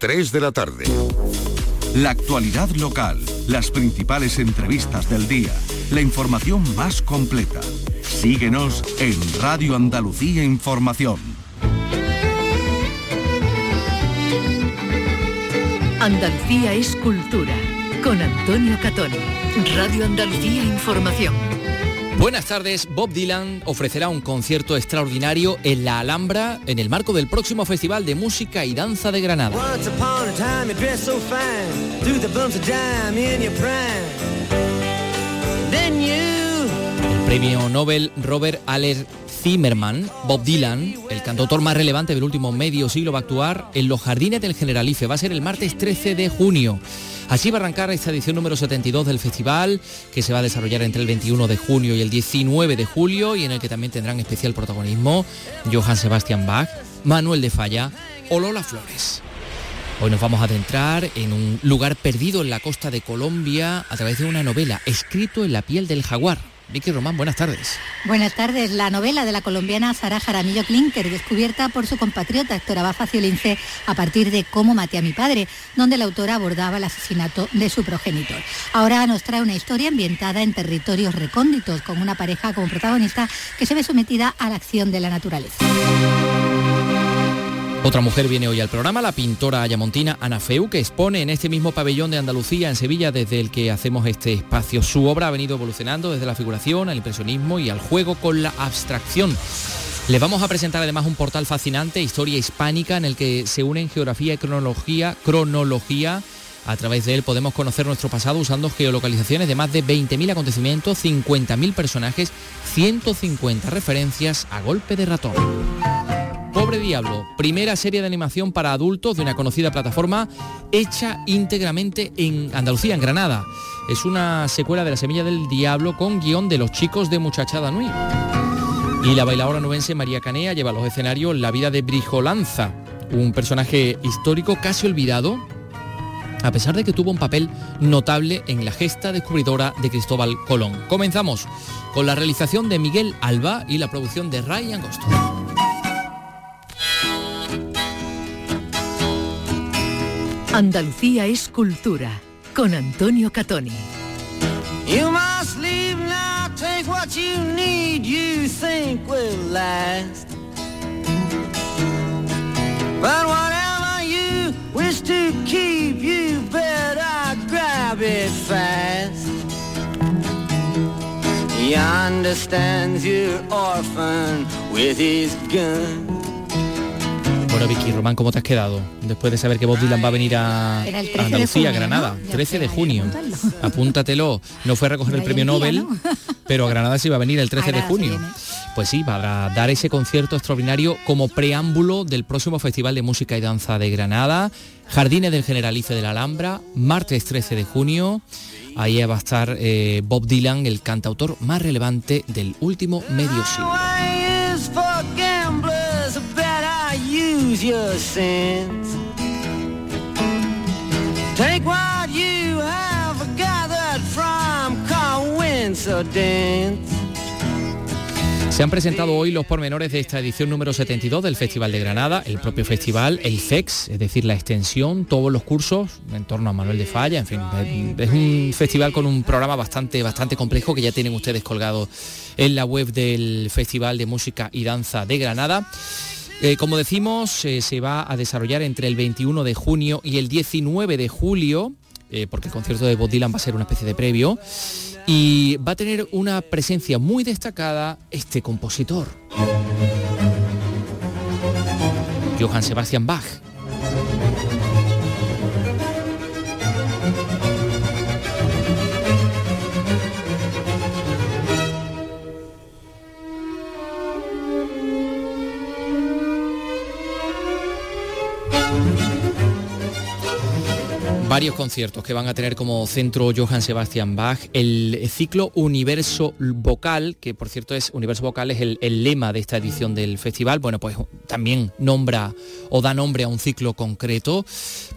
3 de la tarde. La actualidad local, las principales entrevistas del día, la información más completa. Síguenos en Radio Andalucía Información. Andalucía es cultura, con Antonio Catoni. Radio Andalucía Información. Buenas tardes, Bob Dylan ofrecerá un concierto extraordinario en la Alhambra en el marco del próximo Festival de Música y Danza de Granada. El premio Nobel Robert Aller Zimmerman, Bob Dylan, el cantautor más relevante del último medio siglo, va a actuar en los jardines del Generalife. Va a ser el martes 13 de junio. Así va a arrancar esta edición número 72 del festival, que se va a desarrollar entre el 21 de junio y el 19 de julio, y en el que también tendrán especial protagonismo Johann Sebastian Bach, Manuel de Falla o Lola Flores. Hoy nos vamos a adentrar en un lugar perdido en la costa de Colombia a través de una novela, escrito en la piel del jaguar. Vicky Román, buenas tardes. Buenas tardes. La novela de la colombiana Sara Jaramillo Klinker, descubierta por su compatriota Héctor Abafacio Lince a partir de Cómo maté a mi padre, donde la autora abordaba el asesinato de su progenitor. Ahora nos trae una historia ambientada en territorios recónditos, con una pareja como protagonista que se ve sometida a la acción de la naturaleza. Otra mujer viene hoy al programa, la pintora ayamontina Ana Feu, que expone en este mismo pabellón de Andalucía, en Sevilla, desde el que hacemos este espacio. Su obra ha venido evolucionando desde la figuración al impresionismo y al juego con la abstracción. Les vamos a presentar además un portal fascinante, Historia Hispánica, en el que se unen geografía y cronología, cronología. A través de él podemos conocer nuestro pasado usando geolocalizaciones de más de 20.000 acontecimientos, 50.000 personajes, 150 referencias a golpe de ratón. Diablo, primera serie de animación para adultos de una conocida plataforma hecha íntegramente en Andalucía, en Granada. Es una secuela de La Semilla del Diablo con guion de los chicos de Muchachada Nui. Y la bailadora nubense María Canea lleva a los escenarios la vida de Brijolanza, un personaje histórico casi olvidado, a pesar de que tuvo un papel notable en la gesta descubridora de Cristóbal Colón. Comenzamos con la realización de Miguel Alba y la producción de Ray Angosto. Andalucía es cultura con Antonio Catoni. You must leave now, take what you need, you think will last. But whatever you wish to keep, you better grab it fast. He understands your orphan with his gun. Bueno, Vicky Román, ¿cómo te has quedado? Después de saber que Bob Dylan va a venir a, Era el 13 a Andalucía, Granada, ¿no? Ya 13 de junio. Apúntatelo. No fue a recoger el premio Nobel, ¿no? pero a Granada sí va a venir el 13 de junio. Pues sí, para dar ese concierto extraordinario como preámbulo del próximo Festival de Música y Danza de Granada, Jardines del Generalife de la Alhambra, martes 13 de junio. Ahí va a estar eh, Bob Dylan, el cantautor más relevante del último medio siglo. Se han presentado hoy los pormenores de esta edición número 72 del Festival de Granada, el propio festival, el FEX, es decir, la extensión, todos los cursos en torno a Manuel de Falla, en fin, es un festival con un programa bastante, bastante complejo que ya tienen ustedes colgado en la web del Festival de Música y Danza de Granada. Eh, como decimos, eh, se va a desarrollar entre el 21 de junio y el 19 de julio, eh, porque el concierto de Bob Dylan va a ser una especie de previo, y va a tener una presencia muy destacada este compositor. Johann Sebastian Bach. Varios conciertos que van a tener como centro Johann Sebastian Bach, el ciclo Universo Vocal, que por cierto es Universo Vocal es el, lema de esta edición del festival, bueno pues también nombra o da nombre a un ciclo concreto.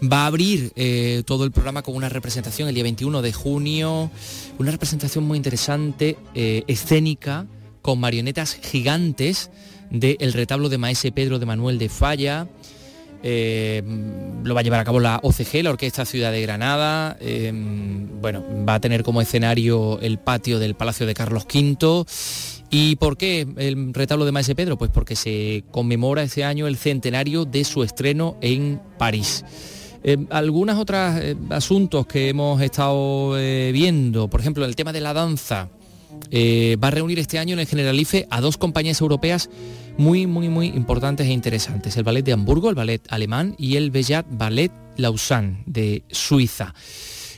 Va a abrir eh, todo el programa con una representación el día 21 de junio, una representación muy interesante, eh, escénica, con marionetas gigantes del retablo de Maese Pedro de Manuel de Falla Eh, lo va a llevar a cabo la OCG, la Orquesta Ciudad de Granada. Eh, bueno, va a tener como escenario el patio del Palacio de Carlos V. ¿Y por qué el retablo de Maese Pedro? Pues porque se conmemora este año el centenario de su estreno en París. Eh, algunos otros asuntos que hemos estado viendo, por ejemplo, el tema de la danza, va a reunir este año en el Generalife a dos compañías europeas muy, muy, muy importantes e interesantes. El ballet de Hamburgo, el ballet alemán y el Bellat Ballet Lausanne de Suiza.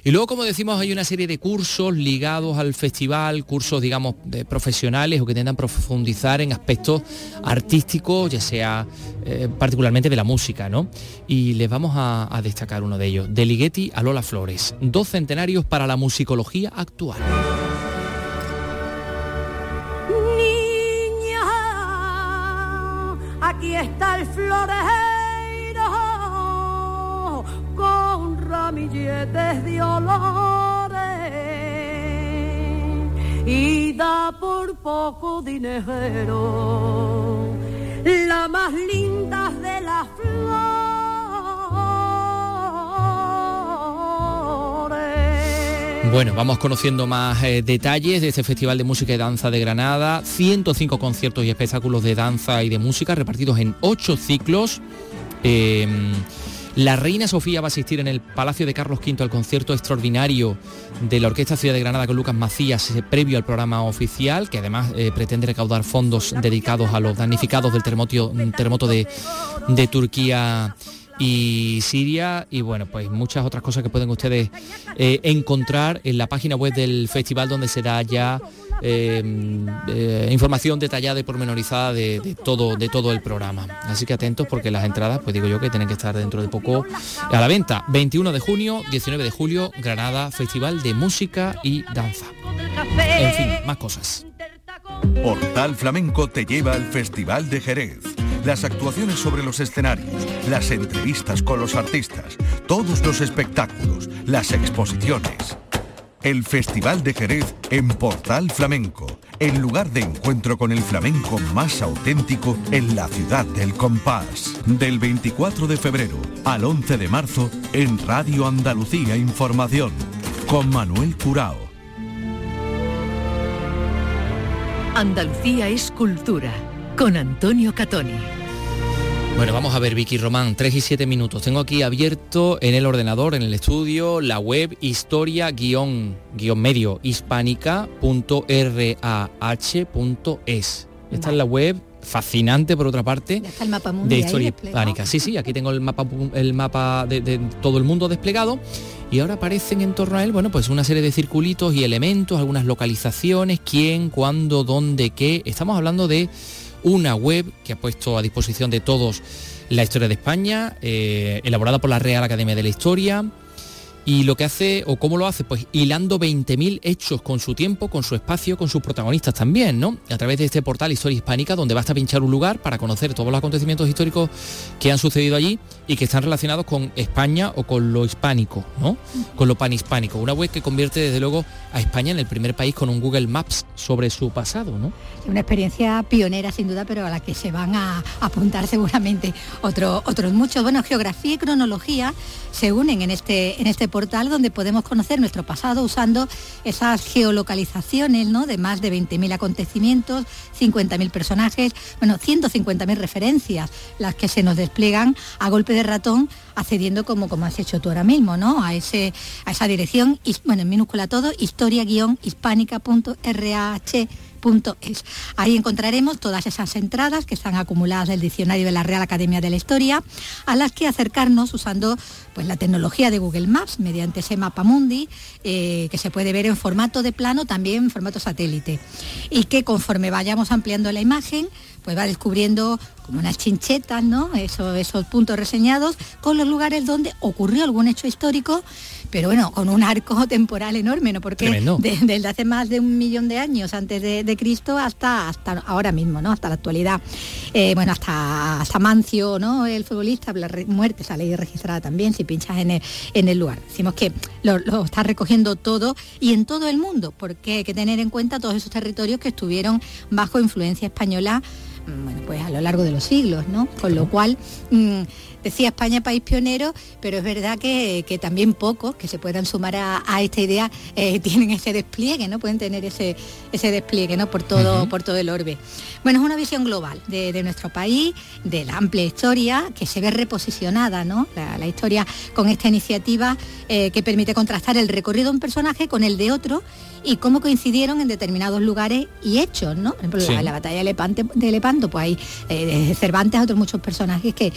Y luego, como decimos, hay una serie de cursos ligados al festival, cursos, digamos, de profesionales o que intentan profundizar en aspectos artísticos, ya sea eh, particularmente de la música, ¿no? Y les vamos a, a destacar uno de ellos, de Ligeti a Lola Flores, dos centenarios para la musicología actual. Florero con ramilletes de olores y da por poco dinero la más linda de las flores. Bueno, vamos conociendo más eh, detalles de este Festival de Música y Danza de Granada. 105 conciertos y espectáculos de danza y de música repartidos en 8 ciclos. Eh, la reina Sofía va a asistir en el Palacio de Carlos V al concierto extraordinario de la Orquesta Ciudad de Granada con Lucas Macías, eh, previo al programa oficial, que además eh, pretende recaudar fondos dedicados a los damnificados del terremoto, de Turquía y Siria y bueno pues muchas otras cosas que pueden ustedes eh, encontrar en la página web del festival donde será ya eh, eh, información detallada y pormenorizada de, de todo de todo el programa. Así que atentos porque las entradas pues digo yo que tienen que estar dentro de poco a la venta. 21 de junio 19 de julio Granada Festival de Música y Danza. En fin más cosas Portal Flamenco te lleva al Festival de Jerez. Las actuaciones sobre los escenarios, las entrevistas con los artistas, todos los espectáculos, las exposiciones. El Festival de Jerez en Portal Flamenco, el lugar de encuentro con el flamenco más auténtico en la ciudad del compás. Del 24 de febrero al 11 de marzo en Radio Andalucía Información, con Manuel Curao. Andalucía es cultura, con Antonio Catoni. Bueno, vamos a ver, Vicky Román, 3 y 7 minutos. Tengo aquí abierto en el ordenador, en el estudio, la web historia-medio hispánica.rah.es. Esta es la web fascinante por otra parte Ya está el mapa de historia hispánica. Sí, sí, aquí tengo el mapa el mapa de, de todo el mundo desplegado y ahora aparecen en torno a él, bueno, pues una serie de circulitos y elementos, algunas localizaciones, quién, cuándo, dónde, qué. Estamos hablando de una web que ha puesto a disposición de todos la historia de España, eh, elaborada por la Real Academia de la Historia. Y lo que hace, o cómo lo hace, pues hilando 20.000 hechos con su tiempo, con su espacio, con sus protagonistas también, ¿no? A través de este portal Historia Hispánica, donde basta pinchar un lugar para conocer todos los acontecimientos históricos que han sucedido allí y que están relacionados con España o con lo hispánico, ¿no? Con lo panhispánico. Una web que convierte desde luego a España en el primer país con un Google Maps sobre su pasado, ¿no? Una experiencia pionera sin duda, pero a la que se van a apuntar seguramente otro- otros muchos. Bueno, geografía y cronología se unen en este, en este portal donde podemos conocer nuestro pasado usando esas geolocalizaciones ¿no? de más de 20.000 acontecimientos, 50.000 personajes, bueno, 150.000 referencias, las que se nos despliegan a golpe de ratón accediendo como, como has hecho tú ahora mismo, ¿no? A, ese, a esa dirección, bueno, en minúscula todo, historia-hispánica.rah Ahí encontraremos todas esas entradas que están acumuladas del diccionario de la Real Academia de la Historia, a las que acercarnos usando pues, la tecnología de Google Maps mediante ese mapa mundi eh, que se puede ver en formato de plano, también en formato satélite. Y que conforme vayamos ampliando la imagen, pues va descubriendo como unas chinchetas, ¿no? Eso- esos puntos reseñados con los lugares donde ocurrió algún hecho histórico, pero bueno, con un arco temporal enorme, ¿no? Porque de- desde hace más de un millón de años antes de, de Cristo hasta, hasta ahora mismo, ¿no? Hasta la actualidad. Eh, bueno, hasta, hasta Mancio, ¿no? El futbolista, la muerte, esa ley registrada también, si pinchas en el, en el lugar. Decimos que lo, lo está recogiendo todo y en todo el mundo, porque hay que tener en cuenta todos esos territorios que estuvieron bajo influencia española bueno, pues a lo largo de los siglos, ¿no? Con lo cual mm, decía España país pionero, pero es verdad que, también pocos que se puedan sumar a, esta idea eh, tienen ese despliegue, ¿no? Pueden tener ese, ese despliegue ¿no? por, todo, por todo el orbe. Bueno, es una visión global de, nuestro país, de la amplia historia, que se ve reposicionada, ¿no? La, historia con esta iniciativa eh, que permite contrastar el recorrido de un personaje con el de otro y cómo coincidieron en determinados lugares y hechos, ¿no? Por ejemplo, la, la, batalla de Lepanto, pues hay eh, Cervantes, otros muchos personajes que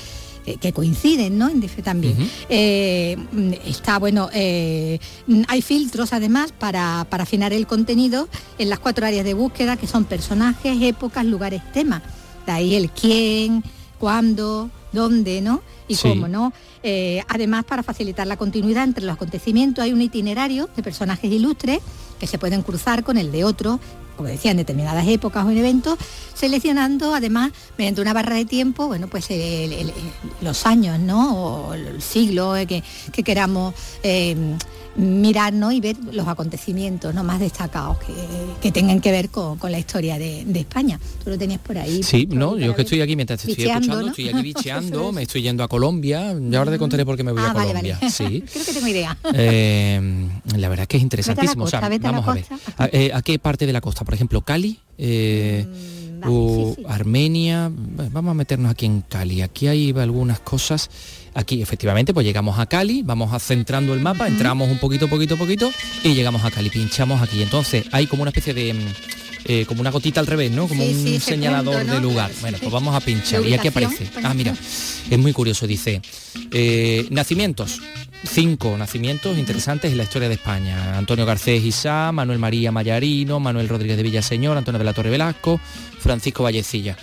que coinciden, ¿no? En también. Eh, está, bueno, hay filtros además para, para, afinar el contenido en las cuatro áreas de búsqueda, que son personajes, épocas, lugares, temas. De ahí el quién, cuándo, dónde, ¿no? Y cómo, ¿no? además, para facilitar la continuidad entre los acontecimientos, hay un itinerario de personajes ilustres que se pueden cruzar con el de otro, como decía, en determinadas épocas o en eventos, seleccionando además mediante una barra de tiempo, bueno, pues los años, ¿no? O el siglo que, queramos eh, mirarnos y ver los acontecimientos ¿no? más destacados que, tengan que ver con, la historia de, España. Tú lo tenías por ahí. Sí, no, yo que estoy aquí mientras te estoy escuchando, estoy aquí bicheando, me estoy yendo a Colombia, ya ahora te contaré por qué me voy a ah, Colombia. Sí. Creo que tengo idea. Eh, la verdad es que es interesantísimo. vamos a, ver. Eh, ¿A, qué parte de la costa? Por ejemplo, Cali. Eh, mm, Armenia, vamos a meternos aquí en Cali. Aquí hay algunas cosas Aquí efectivamente pues llegamos a Cali, vamos a centrando el mapa, entramos un poquito, poquito, poquito y llegamos a Cali, pinchamos aquí. Entonces hay como una especie de... Mm, eh, como una gotita al revés, ¿no? Como un señalador de lugar. Bueno, pues vamos a pinchar. ¿Y aquí aparece? Ah, mira, es muy curioso. Dice, eh, nacimientos. Cinco nacimientos interesantes en la historia de España. Antonio Garcés Isá, Manuel María Mayarino, Manuel Rodríguez de Villaseñor, Antonio de la Torre Velasco, Francisco Vallecilla.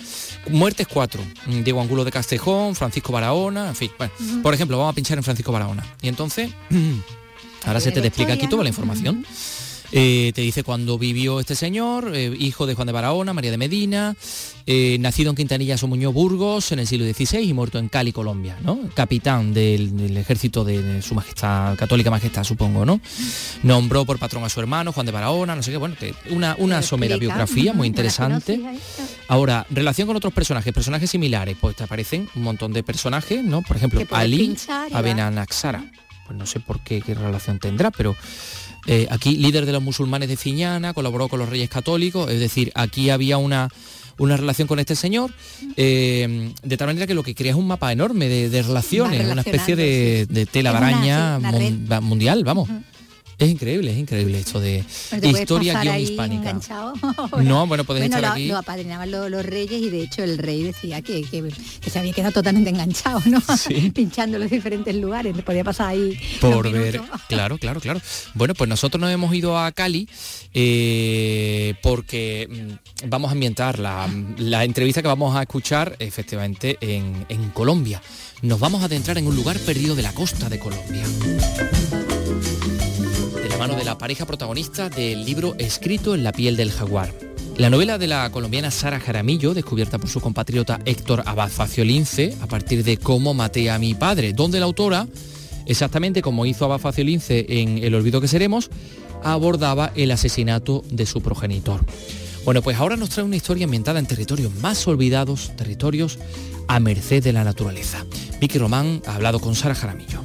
Muertes cuatro. Mm, Diego Angulo de Castejón, Francisco Barahona, en fin. Por ejemplo, vamos a pinchar en Francisco Barahona. Y entonces, ahora se te explica aquí toda la información. Eh, te dice cuando vivió este señor, eh, hijo de Juan de Barahona, María de Medina, eh, nacido en Quintanilla Somuño Burgos en el siglo XVI y muerto en Cali, Colombia, ¿no? Capitán del, ejército de, su majestad, católica majestad, supongo, ¿no? Nombró por patrón a su hermano, Juan de Barahona, no sé qué, bueno, una, una somera biografía muy interesante. Ahora, relación con otros personajes, personajes similares, pues te aparecen un montón de personajes, ¿no? Por ejemplo, Ali Abenanaxara. Pues no sé por qué, qué relación tendrá, pero eh, aquí líder de los musulmanes de Fiñana, colaboró con los reyes católicos, es decir, aquí había una, una relación con este señor, eh, de tal manera que lo que crea es un mapa enorme de, relaciones, una especie de, de tela araña mundial, vamos. Es increíble, es increíble esto de historia guion hispánica. no, bueno, podés estar aquí. Lo apadrinaban los, reyes y de hecho el rey decía que, se había quedado totalmente enganchado, ¿no? Pinchando los diferentes lugares, podía pasar ahí. Por ver, claro, claro, claro. Bueno, pues nosotros nos hemos ido a Cali eh, porque mm, vamos a ambientar la, entrevista que vamos a escuchar efectivamente en, en Colombia. Nos vamos a adentrar en un lugar perdido de la costa de Colombia mano de la pareja protagonista del libro Escrito en la piel del jaguar. La novela de la colombiana Sara Jaramillo, descubierta por su compatriota Héctor Abad Faciolince, a partir de Cómo maté a mi padre, donde la autora, exactamente como hizo Abad Faciolince en El olvido que seremos, abordaba el asesinato de su progenitor. Bueno, pues ahora nos trae una historia ambientada en territorios más olvidados, territorios a merced de la naturaleza. Vicky Román ha hablado con Sara Jaramillo.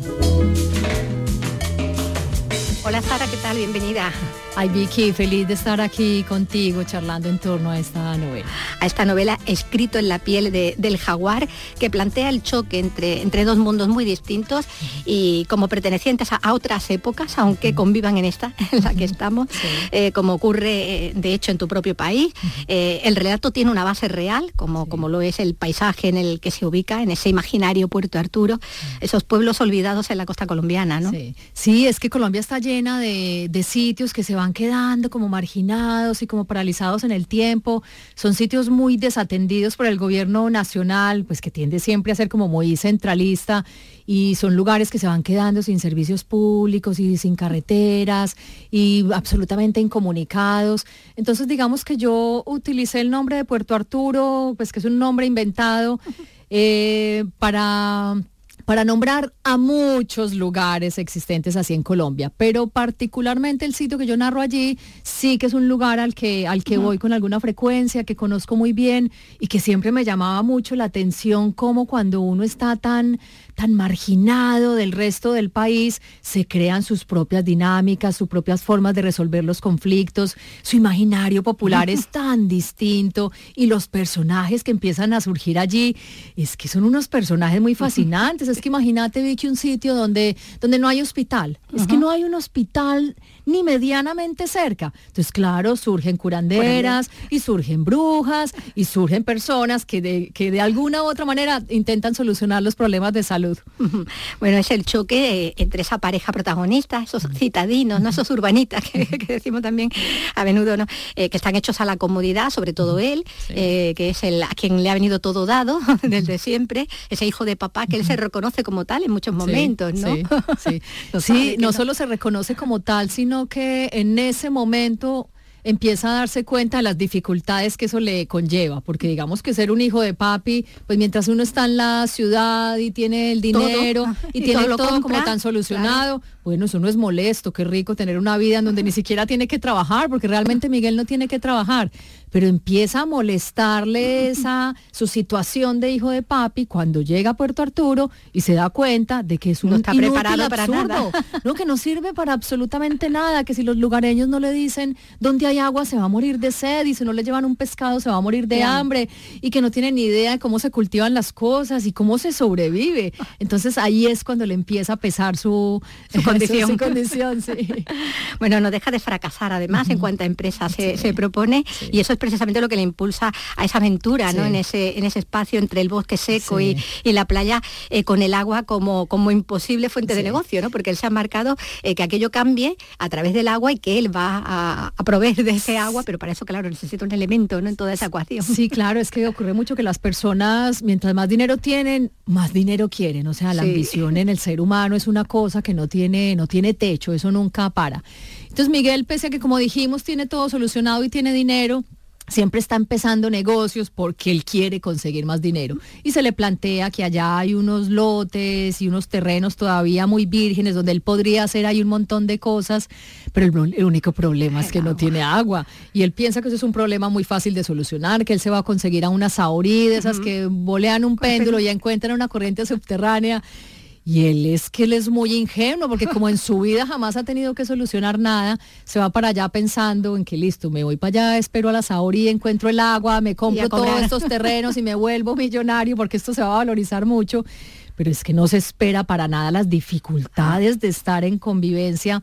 Hola Sara, ¿qué tal? Bienvenida. Ay Vicky, feliz de estar aquí contigo charlando en torno a esta novela. A esta novela escrito en la piel del jaguar que plantea el choque entre, entre dos mundos muy distintos y como pertenecientes a, otras épocas, aunque convivan en esta en la que estamos, eh, como ocurre eh, de hecho en tu propio país. Eh, el relato tiene una base real, como, como lo es el paisaje en el que se ubica, en ese imaginario Puerto Arturo, esos pueblos olvidados en la costa colombiana, ¿no? Sí, es que Colombia está llena de, de sitios que se van van quedando como marginados y como paralizados en el tiempo. Son sitios muy desatendidos por el gobierno nacional, pues que tiende siempre a ser como muy centralista y son lugares que se van quedando sin servicios públicos y sin carreteras y absolutamente incomunicados. Entonces digamos que yo utilicé el nombre de Puerto Arturo, pues que es un nombre inventado eh, para para nombrar a muchos lugares existentes así en Colombia, pero particularmente el sitio que yo narro allí sí que es un lugar al que, al que voy con alguna frecuencia, que conozco muy bien y que siempre me llamaba mucho la atención como cuando uno está tan, tan marginado del resto del país, se crean sus propias dinámicas, sus propias formas de resolver los conflictos, su imaginario popular es tan distinto y los personajes que empiezan a surgir allí, es que son unos personajes muy fascinantes. Es que imagínate, Vicky, un sitio donde, donde no hay hospital. Es que no hay un hospital ni medianamente cerca. Entonces, claro, surgen curanderas y surgen brujas y surgen personas que de, que de alguna u otra manera intentan solucionar los problemas de salud. Bueno, es el choque eh, entre esa pareja protagonista, esos citadinos, ¿no? esos urbanitas que, decimos también a menudo, ¿no? Eh, que están hechos a la comodidad, sobre todo él, eh, que es el a quien le ha venido todo dado desde siempre, ese hijo de papá que él se reconoce como tal en muchos momentos, ¿no? Sí, sí. no solo se reconoce como tal, sino que en ese momento empieza a darse cuenta de las dificultades que eso le conlleva, porque digamos que ser un hijo de papi, pues mientras uno está en la ciudad y tiene el dinero y, tiene todo, como tan solucionado, bueno, eso no es molesto, qué rico tener una vida en donde ni siquiera tiene que trabajar, porque realmente Miguel no tiene que trabajar, pero empieza a molestarle esa su situación de hijo de papi cuando llega a Puerto Arturo y se da cuenta de que es un no está preparado para nada. no que no sirve para absolutamente nada, que si los lugareños no le dicen dónde hay agua se va a morir de sed y si no le llevan un pescado se va a morir de hambre y que no tiene ni idea de cómo se cultivan las cosas y cómo se sobrevive. Entonces ahí es cuando le empieza a pesar su, condición. condición bueno, no deja de fracasar además en cuanto a empresa se, propone y eso es precisamente lo que le impulsa a esa aventura, ¿no? En ese, en ese espacio entre el bosque seco y, la playa, eh, con el agua como, como imposible fuente de negocio, ¿no? Porque él se ha marcado eh, que aquello cambie a través del agua y que él va a, proveer de ese agua, pero para eso, claro, necesita un elemento, ¿no? En toda esa ecuación. Sí, claro, es que ocurre mucho que las personas, mientras más dinero tienen, más dinero quieren. O sea, la ambición en el ser humano es una cosa que no tiene, no tiene techo, eso nunca para. Entonces Miguel, pese a que como dijimos, tiene todo solucionado y tiene dinero, siempre está empezando negocios porque él quiere conseguir más dinero. Y se le plantea que allá hay unos lotes y unos terrenos todavía muy vírgenes donde él podría hacer ahí un montón de cosas, pero el, único problema es que no tiene agua. Y él piensa que eso es un problema muy fácil de solucionar, que él se va a conseguir a una saurí de esas que bolean un péndulo y encuentran una corriente subterránea y él es que él es muy ingenuo, porque como en su vida jamás ha tenido que solucionar nada, se va para allá pensando en que listo, me voy para allá, espero a la Saori, encuentro el agua, me compro todos estos terrenos y me vuelvo millonario porque esto se va a valorizar mucho. Pero es que no se espera para nada las dificultades de estar en convivencia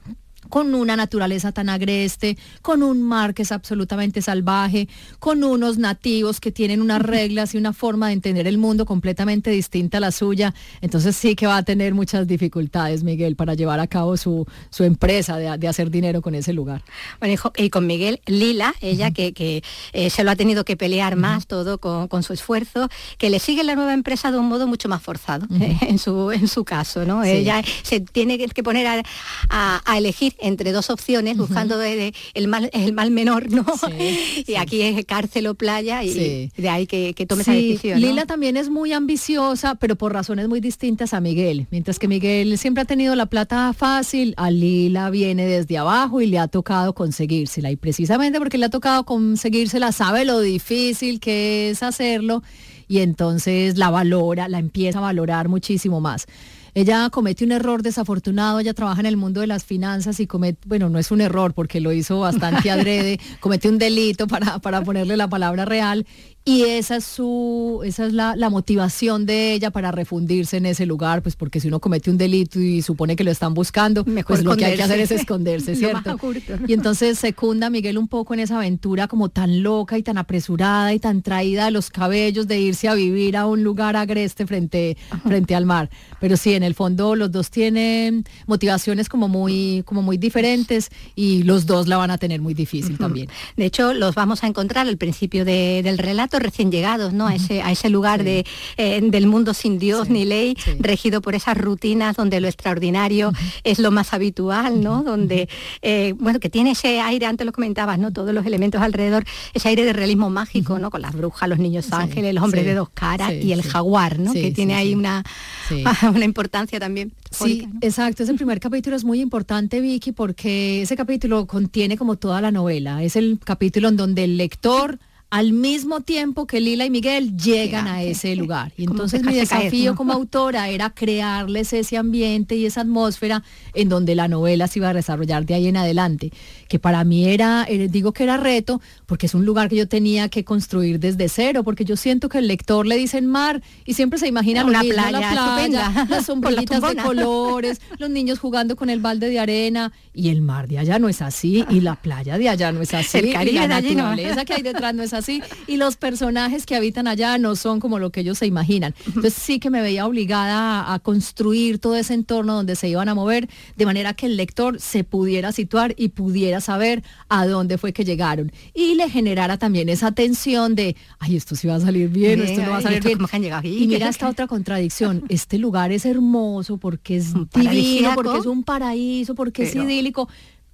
con una naturaleza tan agreste, con un mar que es absolutamente salvaje, con unos nativos que tienen unas reglas y una forma de entender el mundo completamente distinta a la suya. Entonces sí que va a tener muchas dificultades, Miguel, para llevar a cabo su, su empresa de, hacer dinero con ese lugar. Bueno, y con Miguel, Lila, ella que, eh, se lo ha tenido que pelear más todo con, su esfuerzo, que le sigue la nueva empresa de un modo mucho más forzado, eh, en, su, en su caso, ¿no? Ella se tiene que poner a elegir entre dos opciones, buscando el, mal, el mal menor, ¿no? y aquí es cárcel o playa y de ahí que, que tome esa decisión. Lila también es muy ambiciosa, pero por razones muy distintas a Miguel. Mientras que Miguel siempre ha tenido la plata fácil, a Lila viene desde abajo y le ha tocado conseguírsela. Y precisamente porque le ha tocado conseguírsela, sabe lo difícil que es hacerlo y entonces la valora, la empieza a valorar muchísimo más. Ella comete un error desafortunado, ella trabaja en el mundo de las finanzas y comete, bueno, no es un error porque lo hizo bastante adrede, comete un delito para, para ponerle la palabra real y esa es su, esa es la, motivación de ella para refundirse en ese lugar, pues porque si uno comete un delito y supone que lo están buscando, pues lo que hay que hacer es esconderse, ¿cierto? Y entonces secunda a Miguel un poco en esa aventura como tan loca y tan apresurada y tan traída de los cabellos de irse a vivir a un lugar agreste frente, frente al mar. Pero sí, en el fondo los dos tienen motivaciones como muy, como muy diferentes y los dos la van a tener muy difícil también. De hecho, los vamos a encontrar al principio del relato recién llegados, ¿no? a, ese, a ese lugar de, eh, del mundo sin Dios ni ley, regido por esas rutinas donde lo extraordinario es lo más habitual, ¿no? Donde, eh, bueno, que tiene ese aire, antes lo comentabas, ¿no? Todos los elementos alrededor, ese aire de realismo mágico, ¿no? Con las brujas, los niños ángeles, los hombres de dos caras y el jaguar, ¿no? que tiene ahí una, una importancia también. Sí, exacto. Ese primer capítulo es muy importante, Vicky, porque ese capítulo contiene como toda la novela. Es el capítulo en donde el lector al mismo tiempo que Lila y Miguel llegan a ese lugar. Y entonces mi desafío como autora era crearles ese ambiente y esa atmósfera en donde la novela se iba a desarrollar de ahí en adelante, que para mí era, digo que era reto, porque es un lugar que yo tenía que construir desde cero, porque yo siento que el lector le dice mar y siempre se imagina una mismo, playa, la playa las sombrillitas de colores, los niños jugando con el balde de arena y el mar de allá no es así y la playa de allá no es así El y la allí no. naturaleza que hay detrás no es así y los personajes que habitan allá no son como lo que ellos se imaginan. Entonces sí que me veía obligada a, a construir todo ese entorno donde se iban a mover de manera que el lector se pudiera situar y pudiera saber a dónde fue que llegaron y le generara también esa tensión de, ay, esto sí va a salir bien, esto no va a ¿y salir bien. cómo han llegado? Y mira esta otra contradicción, este lugar es hermoso porque es divino, porque es un paraíso, porque Pero- es idílico,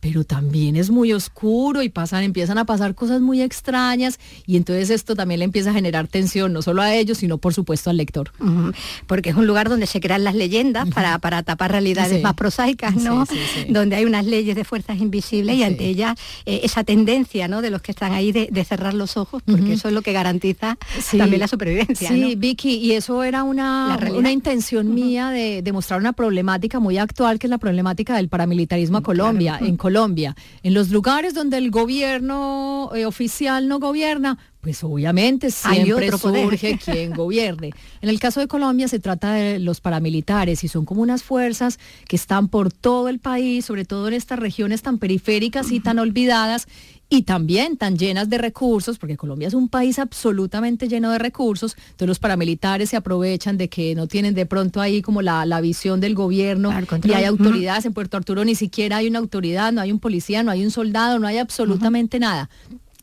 pero también es muy oscuro y pasan, empiezan a pasar cosas muy extrañas y entonces esto también le empieza a generar tensión, no solo a ellos, sino por supuesto al lector. Porque es un lugar donde se crean las leyendas para, para tapar realidades Sí. más prosaicas, ¿no? Sí, sí, sí. Donde hay unas leyes de fuerzas invisibles y ante ellas eh, esa tendencia, ¿no? De los que están ahí de, de cerrar los ojos, porque eso es lo que garantiza también la supervivencia, Sí, ¿no? Vicky, y eso era una, una intención mía de, de mostrar una problemática muy actual, que es la problemática del paramilitarismo a Colombia, en Colombia. En los lugares donde el gobierno eh, oficial no gobierna, pues obviamente siempre surge quien gobierne. En el caso de Colombia se trata de los paramilitares y son como unas fuerzas que están por todo el país, sobre todo en estas regiones tan periféricas y tan olvidadas y también tan llenas de recursos, porque Colombia es un país absolutamente lleno de recursos, entonces los paramilitares se aprovechan de que no tienen de pronto ahí como la, la visión del gobierno y hay autoridades. En Puerto Arturo, ni siquiera hay una autoridad, no hay un policía, no hay un soldado, no hay absolutamente nada.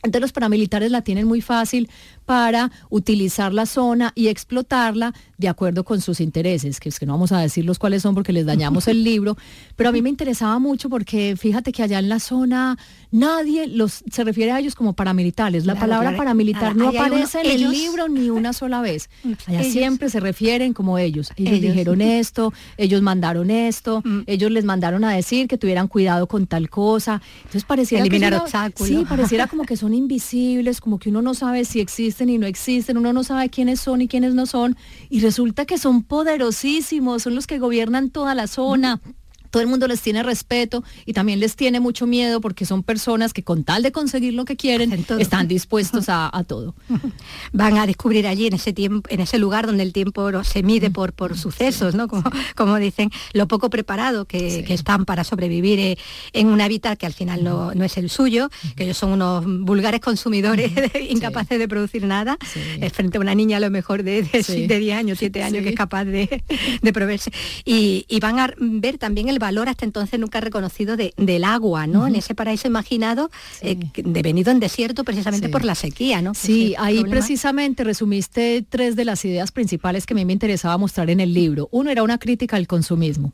Entonces los paramilitares la tienen muy fácil para utilizar la zona y explotarla de acuerdo con sus intereses, que es que no vamos a decirlos cuáles son porque les dañamos el libro, pero a mí me interesaba mucho porque fíjate que allá en la zona nadie los se refiere a ellos como paramilitares. La Claro, palabra claro. paramilitar no uno- aparece en ellos- el libro ni una sola vez. Allá Ellos- siempre se refieren como ellos. Ellos, Ellos. dijeron esto, ellos mandaron esto, Mm. ellos les mandaron a decir que tuvieran cuidado con tal cosa. Entonces pareciera Eliminar obstáculos. Sí, pareciera como que son invisibles, como que uno no sabe si existen y no existen, uno no sabe quiénes son y quiénes no son, y resulta que son poderosísimos, son los que gobiernan toda la zona. Todo el mundo les tiene respeto y también les tiene mucho miedo porque son personas que con tal de conseguir lo que quieren están dispuestos a, a todo. van a descubrir allí en ese tiempo, en ese lugar donde el tiempo se mide por, por sucesos, ¿no? Como, como dicen, lo poco preparado que, que están para sobrevivir eh, en un hábitat que al final no, no es el suyo, que ellos son unos vulgares consumidores incapaces de producir nada, Sí. eh, frente a una niña a lo mejor de, de, de 10 años, 7 años, que es capaz de, de proveerse. Y, y van a ver también el valor hasta entonces nunca reconocido de- del agua, ¿no? En ese paraíso imaginado, eh, que- devenido en desierto precisamente Sí. por la sequía, ¿no? Sí, ahí problema. precisamente resumiste tres de las ideas principales que a mí me interesaba mostrar en el libro. Uno era una crítica al consumismo,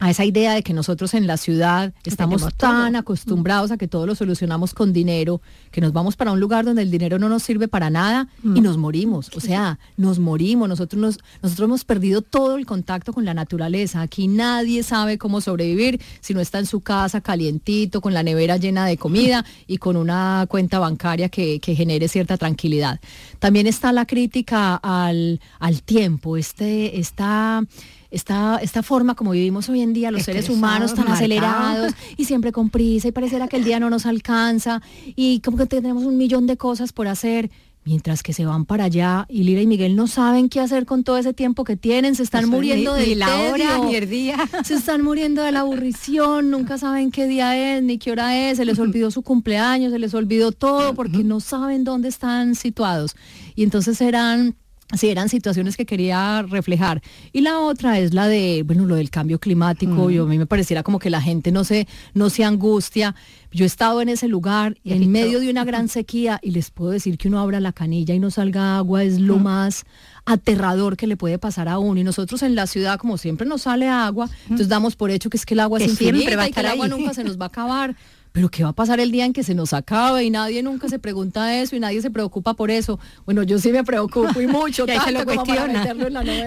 a esa idea de que nosotros en la ciudad estamos tan todo. acostumbrados a que todo lo solucionamos con dinero, que nos vamos para un lugar donde el dinero no nos sirve para nada y nos morimos. O sea, nos morimos. Nosotros, nos, nosotros hemos perdido todo el contacto con la naturaleza. Aquí nadie sabe cómo sobrevivir si no está en su casa calientito, con la nevera llena de comida y con una cuenta bancaria que, que genere cierta tranquilidad. También está la crítica al, al tiempo, este, esta, esta, esta forma como vivimos hoy en día, los seres humanos tan acelerados y siempre con prisa y pareciera que el día no nos alcanza y como que tenemos un millón de cosas por hacer. Mientras que se van para allá y Lira y Miguel no saben qué hacer con todo ese tiempo que tienen, se están muriendo ni- de ni la hora, ni el día. se están muriendo de la aburrición, nunca saben qué día es, ni qué hora es, se les olvidó su cumpleaños, se les olvidó todo porque no saben dónde están situados. Y entonces eran Sí, eran situaciones que quería reflejar. Y la otra es la de, bueno, lo del cambio climático. Yo a mí me pareciera como que la gente no se, no se angustia. Yo he estado en ese lugar, Y en medio de una gran sequía, y les puedo decir que uno abra la canilla y no salga agua, es lo más aterrador que le puede pasar a uno. Y nosotros en la ciudad, como siempre nos sale agua, entonces damos por hecho que es que el agua Que es siempre infinita va a y que el agua nunca se nos va a acabar. pero ¿qué va a pasar el día en que se nos acabe? Y nadie nunca se pregunta eso y nadie se preocupa por eso. Bueno, yo sí me preocupo y mucho. y ahí se lo cuestiona.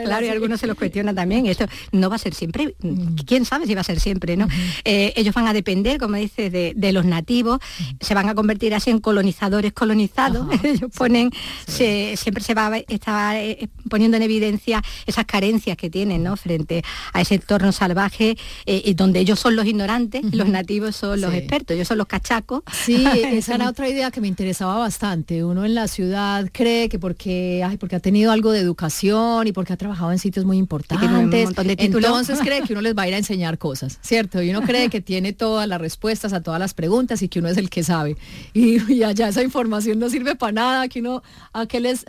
claro, y algunos se lo cuestionan también. Esto no va a ser siempre, quién sabe si va a ser siempre, ¿no? Eh, ellos van a depender, como dices, de, los nativos, se van a convertir así en colonizadores colonizados. ellos ponen, siempre se va a estar eh, poniendo en evidencia esas carencias que tienen, ¿no? Frente a ese entorno salvaje, eh, donde ellos son los ignorantes, los nativos son los expertos, ellos son los cachacos. Sí, esa era otra idea que me interesaba bastante. Uno en la ciudad cree que porque, ay, porque ha tenido algo de educación y porque ha trabajado en sitios muy importantes, entonces cree que uno les va a ir a enseñar cosas, ¿cierto? Y uno cree que tiene todas las respuestas a todas las preguntas y que uno es el que sabe. Y, allá esa información no sirve para nada, que uno, ¿a qué les,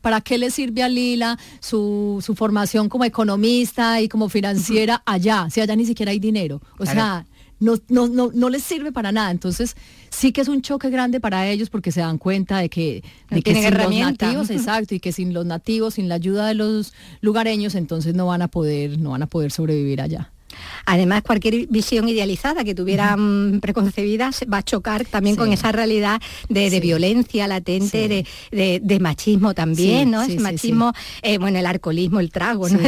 ¿para qué le sirve a Lila su, su formación como economista y como financiera allá? Si allá ni siquiera hay dinero. O sea, no, no, no, no les sirve para nada. Entonces, sí que es un choque grande para ellos porque se dan cuenta de que, de que sin los nativos, exacto, y que sin los nativos, sin la ayuda de los lugareños, entonces no van a poder, no van a poder sobrevivir allá. Además, cualquier visión idealizada que tuvieran preconcebida va a chocar también con esa realidad de, violencia latente, de, machismo también, ¿no? Ese machismo, eh, bueno, el alcoholismo, el trago, ¿no?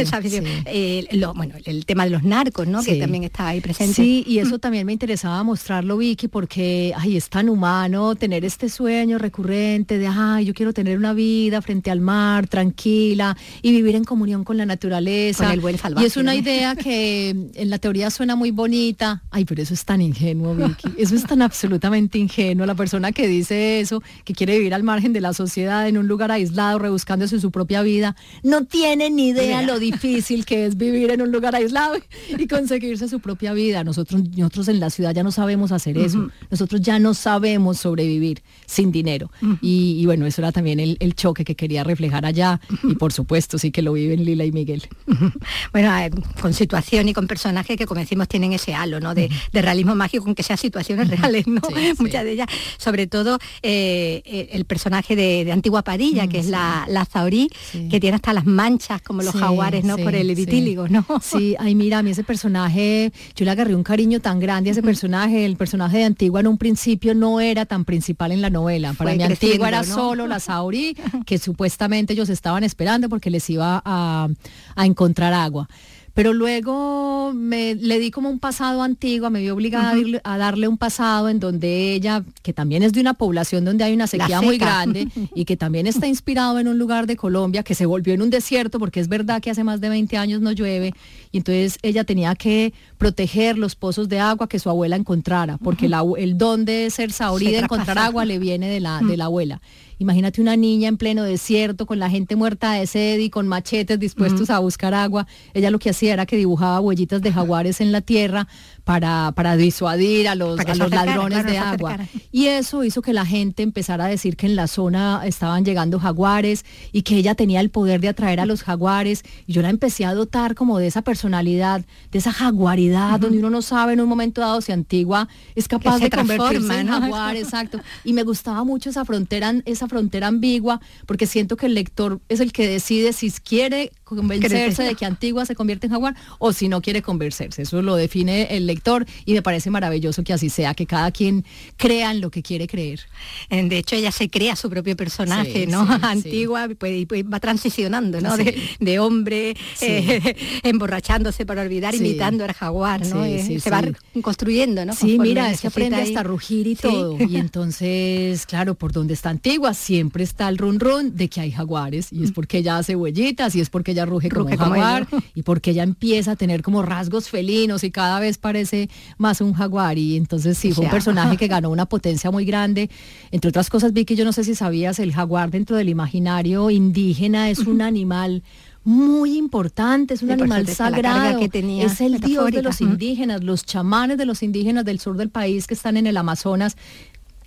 Eh, bueno, el tema de los narcos, ¿no? Que también está ahí presente. Sí, y eso también me interesaba mostrarlo, Vicky, porque ay, es tan humano tener este sueño recurrente de, ay, yo quiero tener una vida frente al mar, tranquila, y vivir en comunión con la naturaleza. Con el buen salvaje. Y es una idea que en la teoría suena muy bonita. Ay, pero eso es tan ingenuo, Vicky. Eso es tan absolutamente ingenuo. La persona que dice eso, que quiere vivir al margen de la sociedad, en un lugar aislado, rebuscándose su propia vida, no tiene ni idea lo difícil que es vivir en un lugar aislado y conseguirse su propia vida. Nosotros, nosotros en la ciudad ya no sabemos hacer eso. Nosotros ya no sabemos sobrevivir sin dinero. y, bueno, eso era también el, choque que quería reflejar allá. Y por supuesto, sí que lo viven Lila y Miguel. bueno, con situación y con personas que, como decimos, tienen ese halo ¿no? de, realismo mágico, aunque sean situaciones reales, ¿no? Muchas de ellas, sobre todo eh, eh, el personaje de, Antigua Parilla, que es la, la Zaurí, que tiene hasta las manchas como los jaguares, ¿no? Por el vitíligo, ¿no? Sí, ay, mira, a mí ese personaje, yo le agarré un cariño tan grande a ese personaje, el personaje de Antigua en un principio no era tan principal en la novela. Para mí Antigua era solo la Saurí, que supuestamente ellos estaban esperando porque les iba a, a encontrar agua pero luego me le di como un pasado antiguo, me vi obligada a, darle un pasado en donde ella, que también es de una población donde hay una sequía muy grande y que también está inspirado en un lugar de Colombia que se volvió en un desierto, porque es verdad que hace más de 20 años no llueve, y entonces ella tenía que proteger los pozos de agua que su abuela encontrara, porque el don de ser saorí de encontrar agua le viene de la, de la abuela. Imagínate una niña en pleno desierto con la gente muerta de sed y con machetes dispuestos a buscar agua. Ella lo que hacía era que dibujaba huellitas de jaguares en la tierra para, para disuadir a los, los ladrones de agua. Y eso hizo que la gente empezara a decir que en la zona estaban llegando jaguares y que ella tenía el poder de atraer a los jaguares. Y yo la empecé a dotar como de esa personalidad, de esa jaguaridad, donde uno no sabe en un momento dado si Antigua es capaz de convertirse en jaguar, exacto. Y me gustaba mucho esa frontera, esa frontera ambigua, porque siento que el lector es el que decide si quiere convencerse de que Antigua se convierte en jaguar o si no quiere convencerse. Eso lo define el lector y me parece maravilloso que así sea, que cada quien crea en lo que quiere creer. De hecho, ella se crea su propio personaje, ¿no? Antigua pues, y pues va transicionando, ¿no? De, hombre eh, emborrachándose para olvidar, imitando al jaguar, ¿no? Eh, se va construyendo, ¿no? Sí, mira, es que aprende hasta rugir y todo. Y entonces, claro, por donde está Antigua siempre está el run run de que hay jaguares y es mm. porque ella hace huellitas y es porque ella ruge, como un jaguar y porque ella empieza a tener como rasgos felinos y cada vez parece más un jaguar. Y entonces sí, fue un personaje que ganó una potencia muy grande. Entre otras cosas, Vicky, yo no sé si sabías, el jaguar dentro del imaginario indígena es un animal muy importante, es un animal sagrado, que tenía, es el dios de los indígenas, los chamanes de los indígenas del sur del país que están en el Amazonas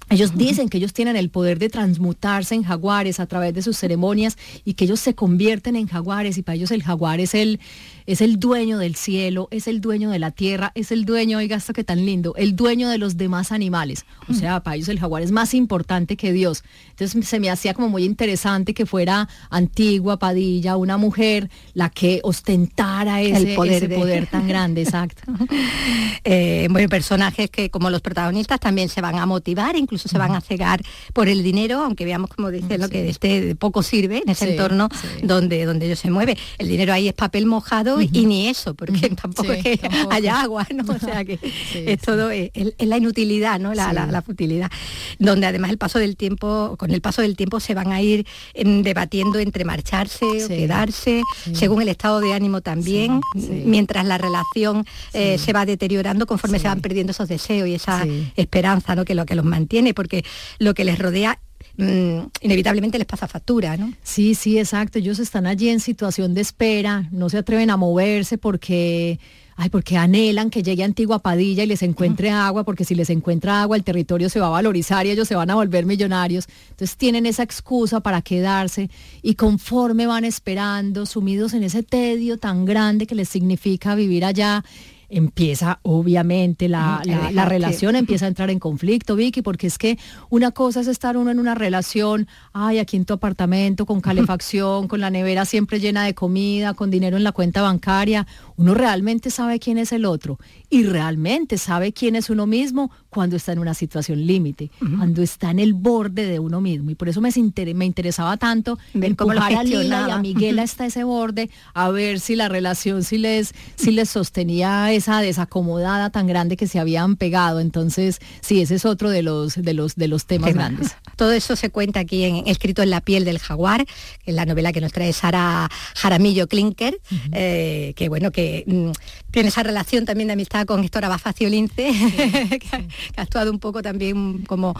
ellos dicen que ellos tienen el poder de transmutarse en jaguares a través de sus ceremonias y que ellos se convierten en jaguares y para ellos el jaguar es el, es el dueño del cielo, es el dueño de la tierra, es el dueño, oiga esto que tan lindo, el dueño de los demás animales. O sea, para ellos el jaguar es más importante que Dios. Entonces se me hacía como muy interesante que fuera antigua Padilla, una mujer, la que ostentara ese poder, poder tan grande, exacto. Eh, bueno, personajes que como los protagonistas también se van a motivar, incluso se van a cegar por el dinero, aunque veamos como dice lo que este poco sirve en ese entorno donde, donde ellos se mueve. El dinero ahí es papel mojado y ni eso, porque tampoco es que haya agua, ¿no? O sea que es todo, es, la inutilidad, ¿no? La, futilidad. Donde además el paso del tiempo, con el paso del tiempo se van a ir em, debatiendo entre marcharse o quedarse, según el estado de ánimo también, mientras la relación eh, se va deteriorando conforme se van perdiendo esos deseos y esa esperanza, ¿no? Que lo que los mantiene, porque lo que les rodea Mm, inevitablemente les pasa factura, ¿no? Sí, sí, exacto. Ellos están allí en situación de espera, no se atreven a moverse porque ay, porque anhelan que llegue Antigua Padilla y les encuentre agua, porque si les encuentra agua el territorio se va a valorizar y ellos se van a volver millonarios. Entonces tienen esa excusa para quedarse y conforme van esperando, sumidos en ese tedio tan grande que les significa vivir allá, empieza obviamente la, relación, empieza a entrar en conflicto, Vicky, porque es que una cosa es estar uno en una relación, ay, aquí en tu apartamento, con calefacción, con la nevera siempre llena de comida, con dinero en la cuenta bancaria, uno realmente sabe quién es el otro y realmente sabe quién es uno mismo cuando está en una situación límite, cuando está en el borde de uno mismo. Y por eso me, me interesaba tanto ver cómo a Lila y a Miguel hasta ese borde, a ver si la relación, si les, si les sostenía esa desacomodada tan grande que se habían pegado. Entonces, sí, ese es otro de los, de los, de los temas grandes. Todo eso se cuenta aquí en, escrito en La piel del jaguar, en la novela que nos trae Sara Jaramillo Klinker, eh, que bueno, que mm, tiene esa relación también de amistad con Héctor Abafacio Lince, que, ha, actuado un poco también como,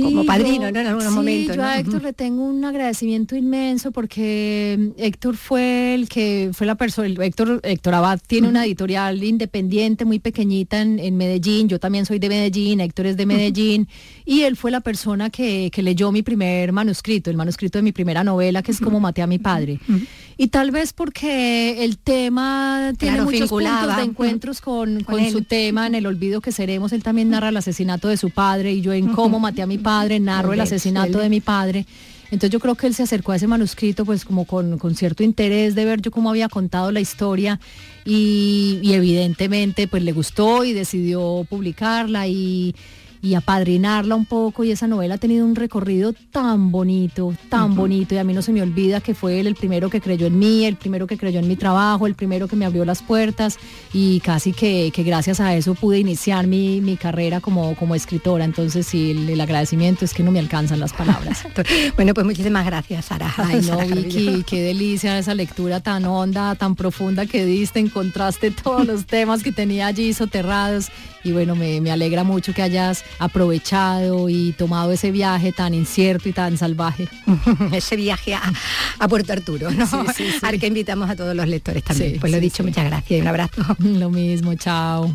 como padrino en algunos momentos. Yo a Héctor le tengo un agradecimiento inmenso porque Héctor fue el que fue la persona, Héctor, Héctor Abad tiene una editorial independiente muy pequeñita en, Medellín, yo también soy de Medellín, Héctor es de Medellín, y él fue la persona que, leyó mi primer manuscrito, el manuscrito de mi primera novela, que es como maté a mi padre. Y tal vez porque el tema tiene muchos puntos de encuentros con, su tema, en el olvido que seremos, él también narra el asesinato de su padre y yo en cómo maté a mi padre, narro el asesinato de mi padre. Entonces yo creo que él se acercó a ese manuscrito pues como con, cierto interés de ver yo cómo había contado la historia y, y evidentemente pues le gustó y decidió publicarla y y apadrinarla un poco y esa novela ha tenido un recorrido tan bonito, tan bonito y a mí no se me olvida que fue él el primero que creyó en mí, el primero que creyó en mi trabajo, el primero que me abrió las puertas y casi que, gracias a eso pude iniciar mi, carrera como, como escritora. Entonces sí, el, agradecimiento es que no me alcanzan las palabras. bueno, pues muchísimas gracias, Sara. Ay, no, Vicky, qué delicia esa lectura tan honda, tan profunda que diste, encontraste todos los temas que tenía allí soterrados y bueno, me, me alegra mucho que hayas aprovechado y tomado ese viaje tan incierto y tan salvaje. ese viaje a, Puerto Arturo, ¿no? Al que invitamos a todos los lectores también. pues lo dicho, muchas gracias y un abrazo. Lo mismo, chao.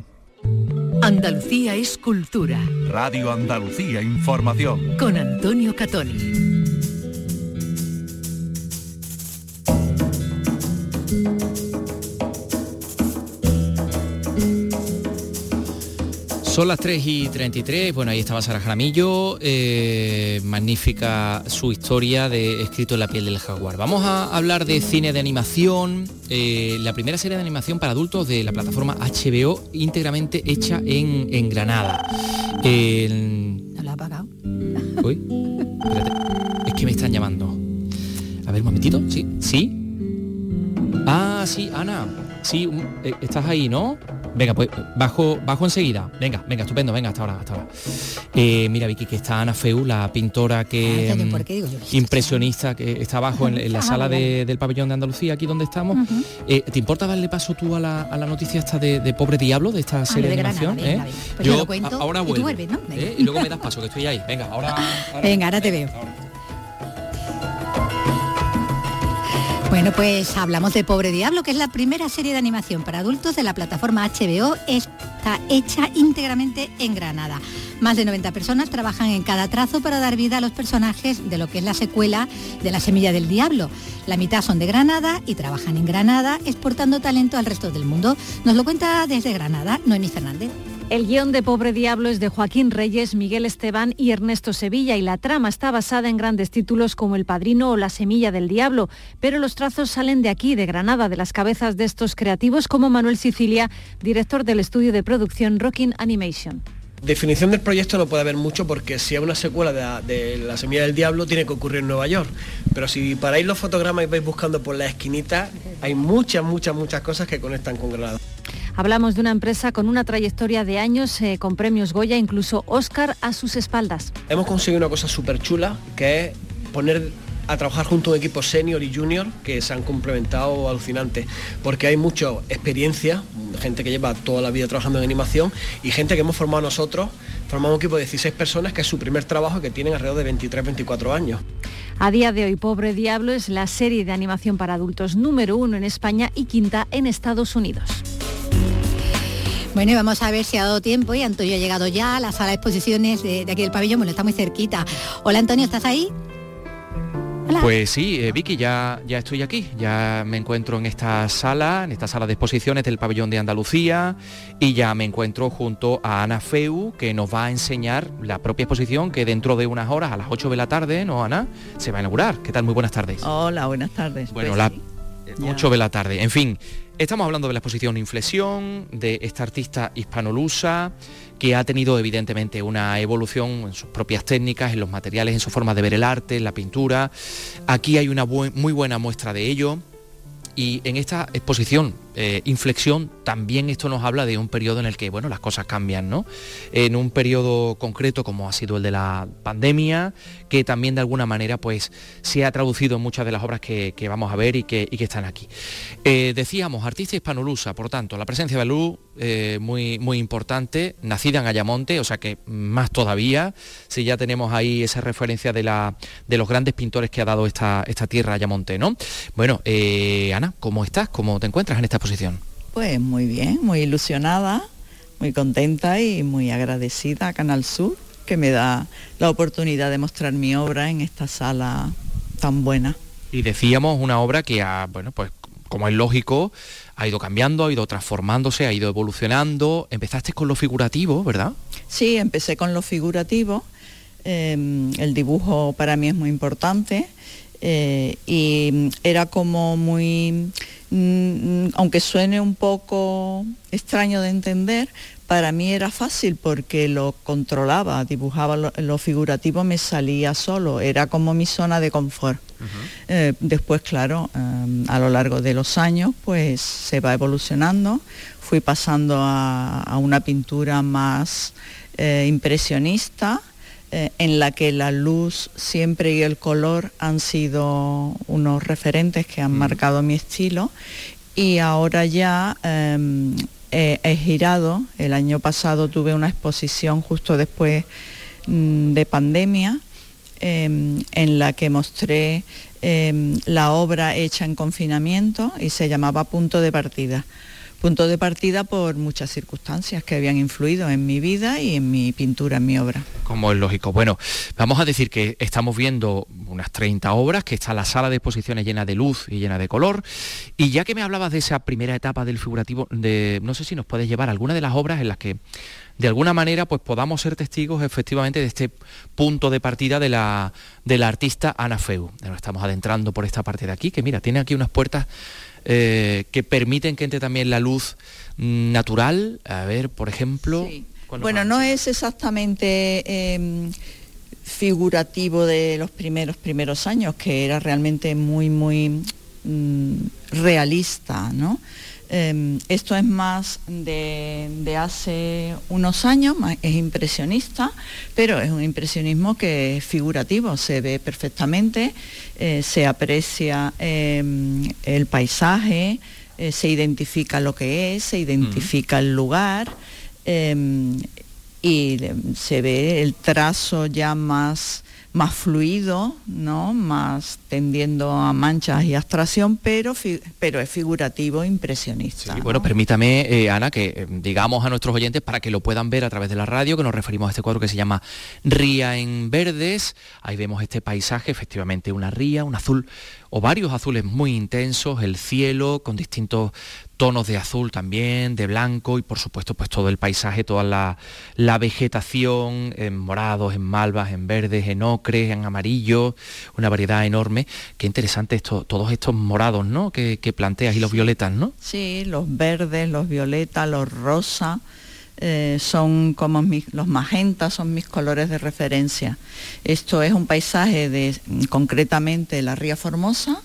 Andalucía es cultura. Radio Andalucía Información. Con Antonio Catoni. Son las 3 y 33, bueno, ahí estaba Sara Jaramillo, eh, magnífica su historia de Escrito en la piel del jaguar. Vamos a hablar de cine de animación, eh, la primera serie de animación para adultos de la plataforma HBO, íntegramente hecha en, Granada. ¿No la ha apagado? Uy, espérate, es que me están llamando. A ver, un momentito, ¿sí? ¿Sí? Ah, sí, Ana, sí, eh, estás ahí, ¿no? Venga, pues bajo, bajo enseguida. Venga, venga, estupendo, venga, hasta ahora, hasta ahora. Eh, mira, Vicky, que está Ana Feu, la pintora que Ah, ¿por qué digo yo? impresionista que está abajo en, en la Ah, sala de- del pabellón de Andalucía, aquí donde estamos. Eh, ¿Te importa darle paso tú a la, a la noticia esta de, de Pobre Diablo, de esta serie de animación? venga, ¿eh? Pues yo lo cuento a- ahora y tú vuelvo, vuelves, ¿no? Venga. Y luego me das paso, que estoy ahí. Venga, ahora... ahora- Venga, ahora te veo. Bueno, pues hablamos de Pobre Diablo, que es la primera serie de animación para adultos de la plataforma HBO. Está hecha íntegramente en Granada. Más de 90 personas trabajan en cada trazo para dar vida a los personajes de lo que es la secuela de La Semilla del Diablo. La mitad son de Granada y trabajan en Granada, exportando talento al resto del mundo. Nos lo cuenta desde Granada Noemí Fernández. El guion de Pobre Diablo es de Joaquín Reyes, Miguel Esteban y Ernesto Sevilla y la trama está basada en grandes títulos como El Padrino o La Semilla del Diablo, pero los trazos salen de aquí, de Granada, de las cabezas de estos creativos como Manuel Sicilia, director del estudio de producción Rocking Animation. Definición del proyecto no puede haber mucho porque si es una secuela de la, de La Semilla del Diablo tiene que ocurrir en Nueva York. Pero si paráis los fotogramas y vais buscando por la esquinita, hay muchas, muchas, muchas cosas que conectan con Granada. Hablamos de una empresa con una trayectoria de años, eh, con premios Goya, incluso Oscar a sus espaldas. Hemos conseguido una cosa súper chula, que es poner a trabajar junto a un equipo senior y junior que se han complementado alucinante, porque hay mucha experiencia, gente que lleva toda la vida trabajando en animación y gente que hemos formado nosotros, formamos un equipo de 16 personas que es su primer trabajo que tienen alrededor de 23-24 años. A día de hoy, Pobre Diablo es la serie de animación para adultos número uno en España y quinta en Estados Unidos. Bueno, y vamos a ver si ha dado tiempo y Antonio ha llegado ya a la sala de exposiciones de, de aquí del pabellón, bueno, está muy cerquita. Hola Antonio, ¿estás ahí? Pues sí, eh, Vicky, ya, ya estoy aquí, ya me encuentro en esta sala, en esta sala de exposiciones del pabellón de Andalucía y ya me encuentro junto a Ana Feu que nos va a enseñar la propia exposición que dentro de unas horas, a las 8 de la tarde, ¿no, Ana? Se va a inaugurar. ¿Qué tal? Muy buenas tardes. Hola, buenas tardes. Bueno, Pues la sí, ya. 8 de la tarde. En fin, estamos hablando de la exposición Inflexión, de esta artista hispanolusa que ha tenido evidentemente una evolución en sus propias técnicas, en los materiales, en su forma de ver el arte, en la pintura. Aquí hay una muy buena muestra de ello. Y en esta exposición, eh, Inflexión, también esto nos habla de un periodo en el que, bueno, las cosas cambian, ¿no? En un periodo concreto como ha sido el de la pandemia, que también de alguna manera, pues, se ha traducido en muchas de las obras que, vamos a ver y que, están aquí. Eh, decíamos, artista hispanolusa, por tanto, la presencia de Luz eh, muy, muy importante, nacida en Ayamonte, o sea que más todavía, si ya tenemos ahí esa referencia de, la, de los grandes pintores que ha dado esta, esta tierra Ayamonte, ¿no? Bueno, Ana, ¿cómo estás? ¿Cómo te encuentras en esta exposición? Pues muy bien, muy ilusionada, muy contenta y muy agradecida a Canal Sur que me da la oportunidad de mostrar mi obra en esta sala tan buena. Y decíamos una obra que ha, bueno, pues como es lógico, ha ido cambiando, ha ido transformándose, ha ido evolucionando. Empezaste con lo figurativo, ¿verdad? Sí, empecé con lo figurativo. eh, el dibujo para mí es muy importante eh, y era como muy, aunque suene un poco extraño de entender, para mí era fácil porque lo controlaba, dibujaba lo, lo figurativo, me salía solo, era como mi zona de confort. Eh, después, claro, eh, a lo largo de los años, pues se va evolucionando. Fui pasando a, a una pintura más eh, impresionista, eh, en la que la luz siempre y el color han sido unos referentes que han marcado mi estilo. Y ahora ya eh, he, he girado. El año pasado tuve una exposición justo después mm, de pandemia eh, en la que mostré eh, la obra hecha en confinamiento y se llamaba Punto de Partida. Punto de partida por muchas circunstancias que habían influido en mi vida y en mi pintura, en mi obra. Como es lógico. Bueno, vamos a decir que estamos viendo unas 30 obras, que está la sala de exposiciones llena de luz y llena de color. Y ya que me hablabas de esa primera etapa del figurativo, de, no sé si nos puedes llevar alguna de las obras en las que de alguna manera pues podamos ser testigos efectivamente de este punto de partida de la, de la artista Ana Feu. Nos estamos adentrando por esta parte de aquí, que mira, tiene aquí unas puertas eh, que permiten que entre también la luz natural. A ver, por ejemplo... ¿cuál nos Bueno, no es exactamente eh, figurativo de los primeros primeros años, que era realmente muy, muy mm, realista, ¿no? Em, esto es más de, hace unos años, es impresionista, pero es un impresionismo que es figurativo, se ve perfectamente, eh, se aprecia em, el paisaje, eh, se identifica lo que es, se identifica el lugar em, y se ve el trazo ya más más fluido, ¿no? más tendiendo a manchas y abstracción, pero, pero es figurativo, impresionista. Bueno, permítame, eh, Ana, que eh, digamos a nuestros oyentes para que lo puedan ver a través de la radio, que nos referimos a este cuadro que se llama Ría en Verdes. Ahí vemos este paisaje, efectivamente una ría, un azul o varios azules muy intensos, el cielo con distintos tonos de azul también, de blanco y por supuesto pues todo el paisaje, toda la, vegetación en morados, en malvas, en verdes, en ocres, en amarillo, una variedad enorme. Qué interesante esto, todos estos morados ¿no? que, planteas y los violetas, ¿no? Sí, los verdes, los violetas, los rosas. Eh, son como los magentas, son mis colores de referencia. Esto es un paisaje de concretamente la Ría Formosa,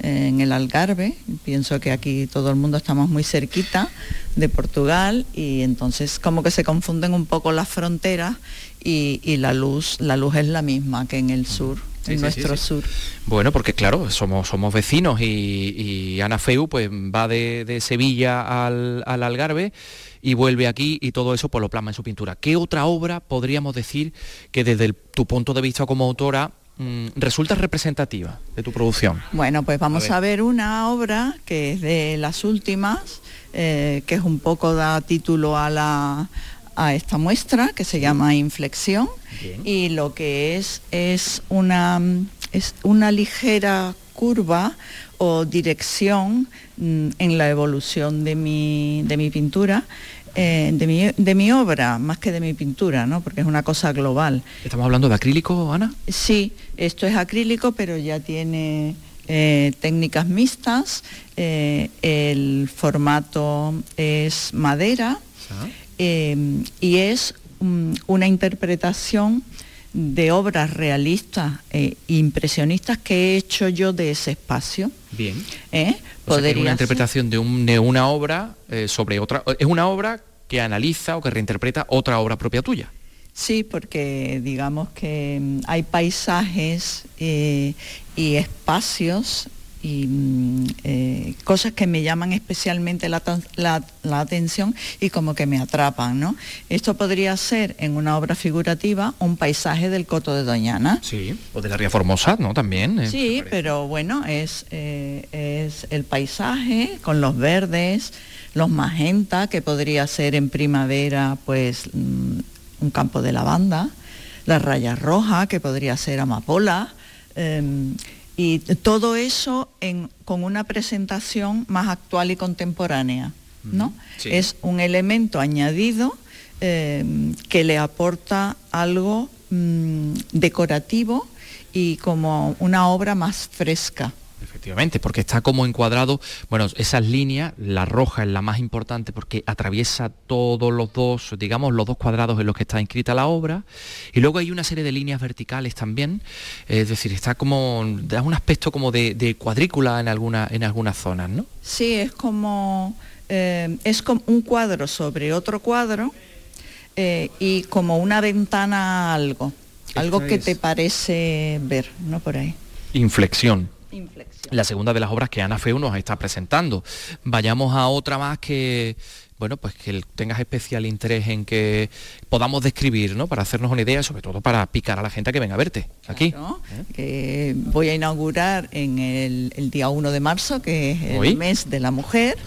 en el Algarve. Pienso que aquí todo el mundo estamos muy cerquita de Portugal y entonces como que se confunden un poco las fronteras y, la luz, la luz es la misma que en el sur. en nuestro sur. Bueno, porque claro, somos, somos vecinos y, Ana Feu pues va de, Sevilla al, al, Algarve y vuelve aquí y todo eso pues lo plasma en su pintura. ¿Qué otra obra podríamos decir que desde tu punto de vista como autora Mm, resulta representativa de tu producción? Bueno, pues vamos a ver, una obra que es de las últimas, eh, que es un poco da título a la a esta muestra que se llama Inflexión y lo que es es una es una ligera curva o dirección mm, en la evolución de mi, de mi pintura eh, de, mi, obra, más que de mi pintura, ¿no? porque es una cosa global. ¿Estamos hablando de acrílico, Ana? Sí, esto es acrílico, pero ya tiene eh, técnicas mixtas, eh, el formato es madera ah. y es una interpretación de obras realistas e impresionistas que he hecho yo de ese espacio. Bien. ¿Eh? una interpretación de, una obra eh, sobre otra. Es una obra que analiza o que reinterpreta otra obra propia tuya. Sí, porque digamos que mm, hay paisajes y espacios y mm, eh, cosas que me llaman especialmente la, atención y como que me atrapan. ¿no? Esto podría ser en una obra figurativa un paisaje del Coto de Doñana. Sí, o de la Ría Formosa, ¿no? También. Eh, sí, pero bueno, es, eh, es el paisaje con los verdes, los magenta, que podría ser en primavera pues mm, un campo de lavanda, la raya roja, que podría ser amapola. Em, y todo eso con una presentación más actual y contemporánea. ¿no? Es un elemento añadido eh, que le aporta algo mm, decorativo y como una obra más fresca. Efectivamente, porque está como encuadrado, bueno, esas líneas, la roja es la más importante porque atraviesa todos los dos, digamos, los dos cuadrados en los que está inscrita la obra, y luego hay una serie de líneas verticales también, es decir, está como, da un aspecto como de, cuadrícula en, alguna, en algunas zonas, ¿no? Sí, es como, eh, es como un cuadro sobre otro cuadro eh, y como una ventana a algo, algo que te parece ver, ¿no? Por ahí. Inflexión la segunda de las obras que Ana Feu nos está presentando. Vayamos a otra más que bueno, pues que tengas especial interés en que podamos describir, ¿no? Para hacernos una idea, sobre todo para picar a la gente que venga a verte aquí. voy a inaugurar en el, día 1 de marzo, que es el mes de la mujer.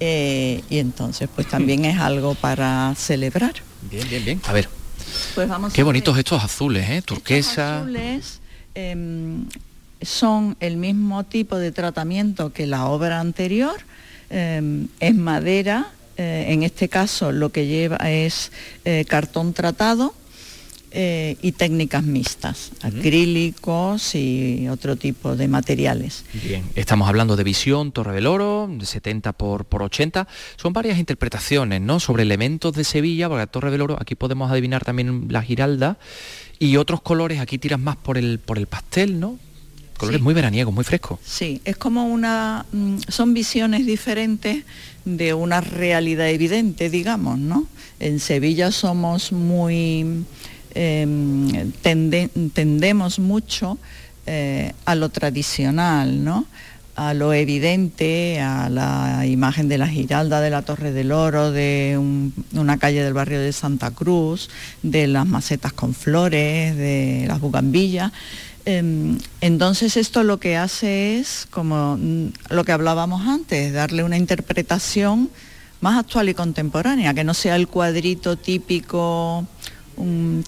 Eh, y entonces, pues también es algo para celebrar. Bien, bien, bien. A ver. Pues vamos Qué bonitos estos azules, ¿eh? Turquesa. azules, em, son el mismo tipo de tratamiento que la obra anterior, em, es madera, eh, en este caso lo que lleva es eh, cartón tratado eh, y técnicas mixtas, acrílicos y otro tipo de materiales. Bien, estamos hablando de visión, Torre del Oro, de 70 por, por 80, son varias interpretaciones ¿no? sobre elementos de Sevilla, porque Torre del Oro aquí podemos adivinar también la giralda, y otros colores, aquí tiras más por el, por el pastel, ¿no? Colores muy veraniegos, muy frescos. Sí, es como una, mm, son visiones diferentes de una realidad evidente, digamos, ¿no? En Sevilla somos muy, em, tendemos mucho eh, a lo tradicional, ¿no? a lo evidente, a la imagen de la Giralda de la Torre del Oro, de una calle del barrio de Santa Cruz, de las macetas con flores, de las bugambillas. Em, entonces esto lo que hace es, como mm, lo que hablábamos antes, darle una interpretación más actual y contemporánea, que no sea el cuadrito típico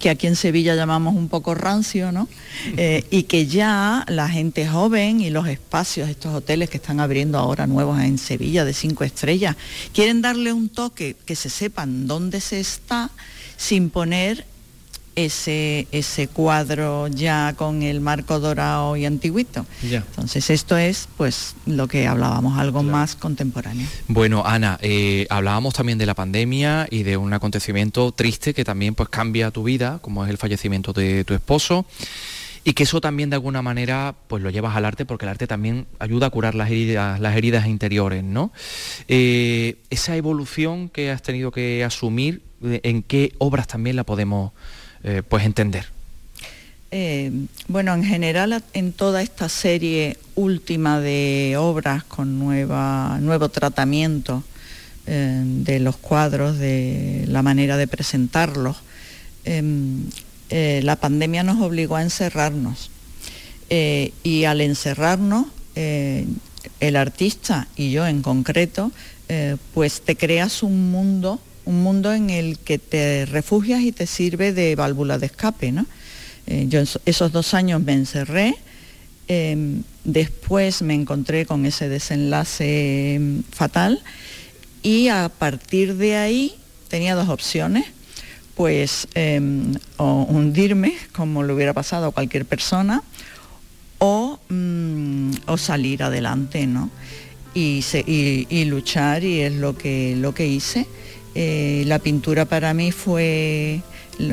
que aquí en Sevilla llamamos un poco rancio, ¿no? Eh, y que ya la gente joven y los espacios, estos hoteles que están abriendo ahora nuevos en Sevilla de cinco estrellas, quieren darle un toque que se sepan dónde se está sin poner ese, ese cuadro ya con el marco dorado y antiguito. Entonces esto es pues lo que hablábamos, algo más contemporáneo. Bueno, Ana, eh, hablábamos también de la pandemia y de un acontecimiento triste que también pues cambia tu vida, como es el fallecimiento de tu esposo. Y que eso también de alguna manera pues lo llevas al arte porque el arte también ayuda a curar las heridas, las heridas interiores, ¿no? Eh, esa evolución que has tenido que asumir, ¿en qué obras también la podemos eh, pues entender? Eh, bueno, en general en toda esta serie última de obras con nueva, nuevo tratamiento eh, de los cuadros, de la manera de presentarlos, la pandemia nos obligó a encerrarnos. y al encerrarnos, el artista y yo en concreto, pues te creas un mundo un mundo en el que te refugias y te sirve de válvula de escape. ¿no? Eh, yo esos dos años me encerré, em, después me encontré con ese desenlace em, fatal y a partir de ahí tenía dos opciones, pues em, o hundirme, como le hubiera pasado a cualquier persona, o, mm, o salir adelante, ¿no? Y, y, luchar y es lo que, lo que hice. Eh, la pintura para mí fue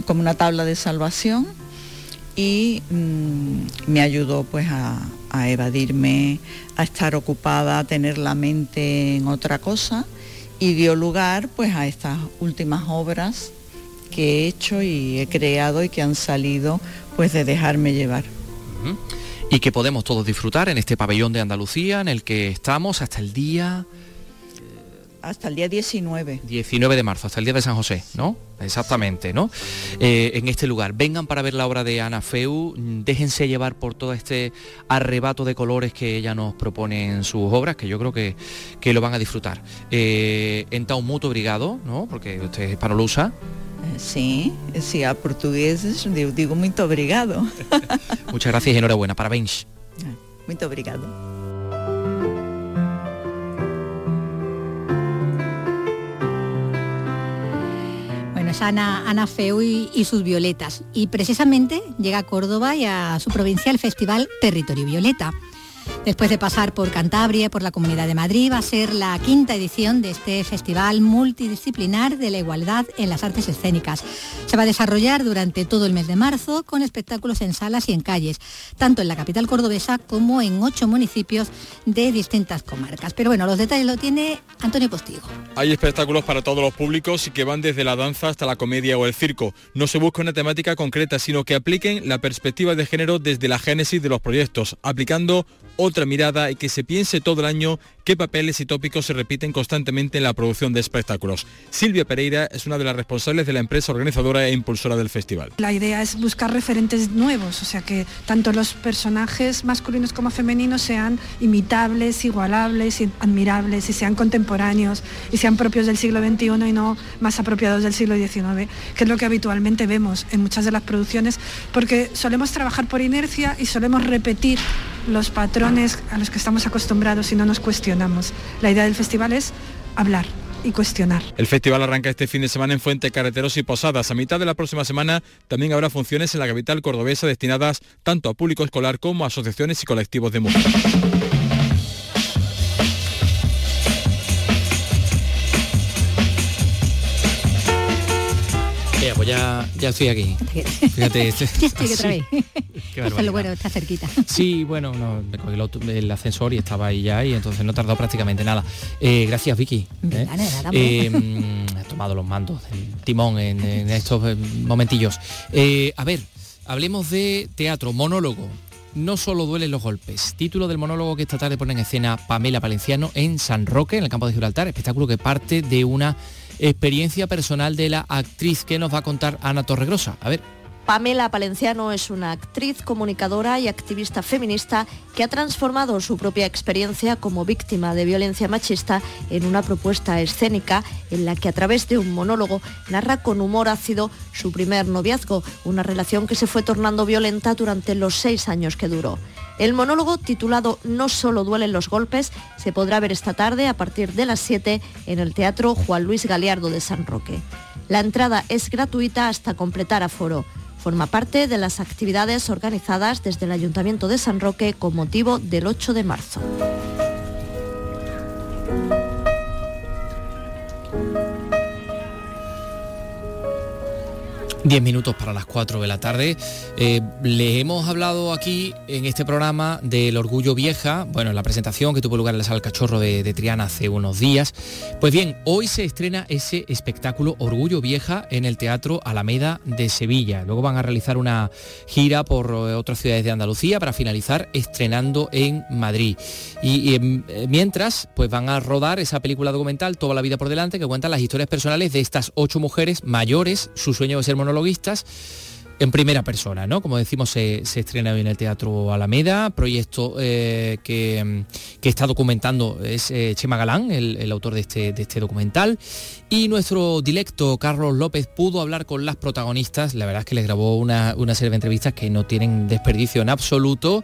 como una tabla de salvación y mm, me ayudó pues a, evadirme, a estar ocupada, a tener la mente en otra cosa y dio lugar pues a estas últimas obras que he hecho y he creado y que han salido pues de dejarme llevar. Y que podemos todos disfrutar en este pabellón de Andalucía en el que estamos hasta el día hasta el día 19. 19 de marzo, hasta el día de San José, ¿no? Exactamente, ¿no? Eh, en este lugar. Vengan para ver la obra de Ana Feu, déjense llevar por todo este arrebato de colores que ella nos propone en sus obras, que yo creo que, que lo van a disfrutar. Eh, un muto obrigado, ¿no? Porque usted es hispanolusa. Eh, sí, sí, a portugués digo muy obrigado. Muchas gracias y enhorabuena. Parabéns. Muy obrigado. Ana, Ana Feu y, sus violetas. Y precisamente llega a Córdoba y a su provincia el festival Territorio Violeta. Después de pasar por Cantabria, por la Comunidad de Madrid, va a ser la quinta edición de este festival multidisciplinar de la igualdad en las artes escénicas. Se va a desarrollar durante todo el mes de marzo con espectáculos en salas y en calles, tanto en la capital cordobesa como en ocho municipios de distintas comarcas. Pero bueno, los detalles lo tiene Antonio Postigo. Hay espectáculos para todos los públicos y que van desde la danza hasta la comedia o el circo. No se busca una temática concreta, sino que apliquen la perspectiva de género desde la génesis de los proyectos, aplicando otra mirada y que se piense todo el año qué papeles y tópicos se repiten constantemente en la producción de espectáculos. Silvia Pereira es una de las responsables de la empresa organizadora e impulsora del festival. La idea es buscar referentes nuevos, o sea que tanto los personajes masculinos como femeninos sean imitables, igualables, admirables y sean contemporáneos y sean propios del siglo XXI y no más apropiados del siglo XIX, que es lo que habitualmente vemos en muchas de las producciones, porque solemos trabajar por inercia y solemos repetir los patrones a los que estamos acostumbrados y no nos cuestionamos. La idea del festival es hablar, y cuestionar. El festival arranca este fin de semana en Fuente Carreteros y Posadas. A mitad de la próxima semana también habrá funciones en la capital cordobesa destinadas tanto a público escolar como a asociaciones y colectivos de mujeres. Ya, pues ya, ya estoy aquí. Fíjate. estoy otra vez. Bueno, está cerquita. Sí, bueno, no, me cogí el, ascensor y estaba ahí ya y entonces no tardó prácticamente nada. Eh, gracias, Vicky. ¿eh? Nada, he tomado los mandos del timón en, en estos eh, momentillos. Eh, a ver, hablemos de teatro, monólogo. No solo duelen los golpes. Título del monólogo que esta tarde pone en escena Pamela Palenciano en San Roque, en el campo de Gibraltar. Espectáculo que parte de una experiencia personal de la actriz que nos va a contar Ana Torregrosa. A ver. Pamela Palenciano es una actriz, comunicadora y activista feminista que ha transformado su propia experiencia como víctima de violencia machista en una propuesta escénica en la que a través de un monólogo narra con humor ácido su primer noviazgo, una relación que se fue tornando violenta durante los seis años que duró. El monólogo titulado No solo duelen los golpes se podrá ver esta tarde a partir de las 7 en el Teatro Juan Luis Galeardo de San Roque. La entrada es gratuita hasta completar aforo. Forma parte de las actividades organizadas desde el Ayuntamiento de San Roque con motivo del 8 de marzo. Diez minutos para las 4 de la tarde. Eh, le hemos hablado aquí en este programa del Orgullo Vieja, bueno, en la presentación que tuvo lugar en la Sala Cachorro de, Triana hace unos días. Pues bien, hoy se estrena ese espectáculo Orgullo Vieja en el Teatro Alameda de Sevilla. Luego van a realizar una gira por eh, otras ciudades de Andalucía para finalizar estrenando en Madrid. Y, em, eh, mientras, pues van a rodar esa película documental Toda la vida por delante que cuenta las historias personales de estas ocho mujeres mayores, su sueño de ser monologuistas en primera persona, ¿no? Como decimos, se, estrena hoy en el Teatro Alameda, proyecto eh, que, está documentando es eh, Chema Galán, el, autor de este, de este documental, y nuestro directo Carlos López pudo hablar con las protagonistas, la verdad es que les grabó una, serie de entrevistas que no tienen desperdicio en absoluto,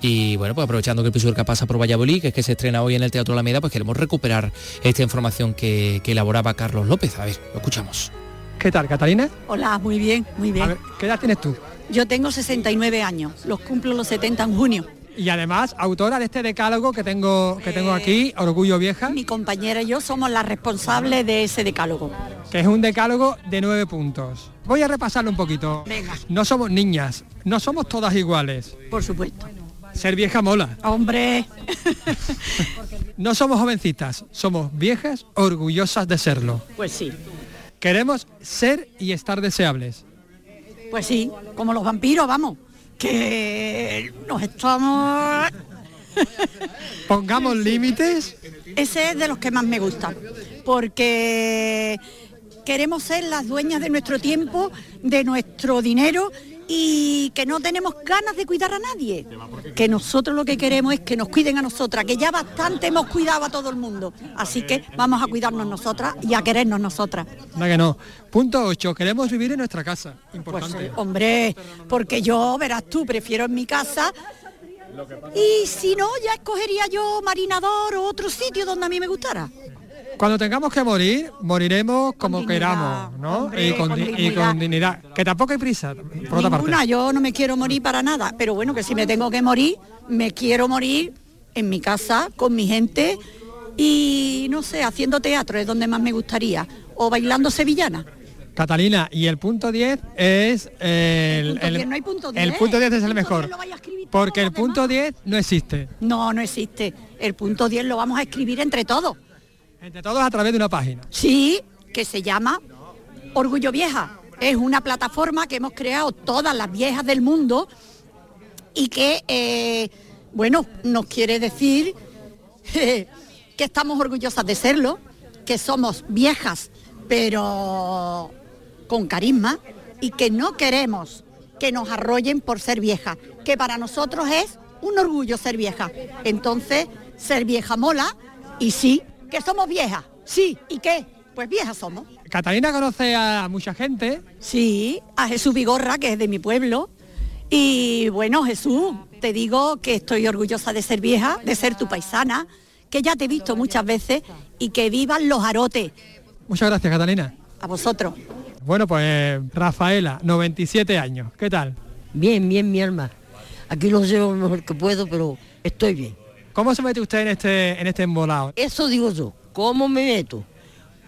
y bueno, pues aprovechando que el del pasa por Valladolid, que es que se estrena hoy en el Teatro Alameda, pues queremos recuperar esta información que elaboraba Carlos López. A ver, lo escuchamos. ¿Qué tal, Catalina? Hola, muy bien, muy bien. A ver, ¿qué edad tienes tú? Yo tengo 69 años, los cumplo los 70 en junio. Y además, autora de este decálogo que tengo, que tengo aquí, Orgullo Vieja. Mi compañera y yo somos las responsables de ese decálogo. Que es un decálogo de nueve puntos. Voy a repasarlo un poquito. Venga. No somos niñas, no somos todas iguales. Por supuesto. Ser vieja mola. Hombre. no somos jovencitas, somos viejas orgullosas de serlo. Pues sí. Queremos ser y estar deseables. Pues sí, como los vampiros, vamos. Que nos estamos... Pongamos límites. Ese es de los que más me gusta. Porque queremos ser las dueñas de nuestro tiempo, de nuestro dinero y que no tenemos ganas de cuidar a nadie. Que nosotros lo que queremos es que nos cuiden a nosotras, que ya bastante hemos cuidado a todo el mundo. Así que vamos a cuidarnos nosotras y a querernos nosotras. No que no. Punto 8. Queremos vivir en nuestra casa. Importante. Hombre, porque yo, verás tú, prefiero en mi casa. Y si no, ya escogería yo Marinador o otro sitio donde a mí me gustara. Cuando tengamos que morir, moriremos como queramos, ¿no? hombre, y, con, con di- y dignidad. con dignidad. Que tampoco hay prisa, por otra parte. Ninguna, yo no me quiero morir para nada, pero bueno, que si me tengo que morir, me quiero morir en mi casa, con mi gente y no sé, haciendo teatro es donde más me gustaría, o bailando sevillana. Catalina, y el punto 10 es el, punto 10, no hay punto 10. el punto 10 es el El mejor. 10 lo vaya a escribir Porque el punto 10 no existe. No, no existe. El punto 10 lo vamos a escribir entre todos. Entre todos a través de una página. Sí, que se llama Orgullo Vieja. Es una plataforma que hemos creado todas las viejas del mundo y que, eh, bueno, nos quiere decir que estamos orgullosas de serlo, que somos viejas, pero con carisma y que no queremos que nos arrollen por ser viejas, que para nosotros es un orgullo ser vieja. Entonces, ser vieja mola y sí, que somos viejas. Sí, ¿y qué? Pues viejas somos. Catalina conoce a mucha gente. Sí, a Jesús Vigorra, que es de mi pueblo. Y bueno, Jesús, te digo que estoy orgullosa de ser vieja, de ser tu paisana, que ya te he visto muchas veces y que vivan los arotes. Muchas gracias, Catalina. A vosotros. Bueno, pues Rafaela, 97 años. ¿Qué tal? Bien, bien, mi alma. Aquí lo llevo lo mejor que puedo, pero estoy bien. ¿Cómo se mete usted en este, en este embolado? Eso digo yo, ¿cómo me meto?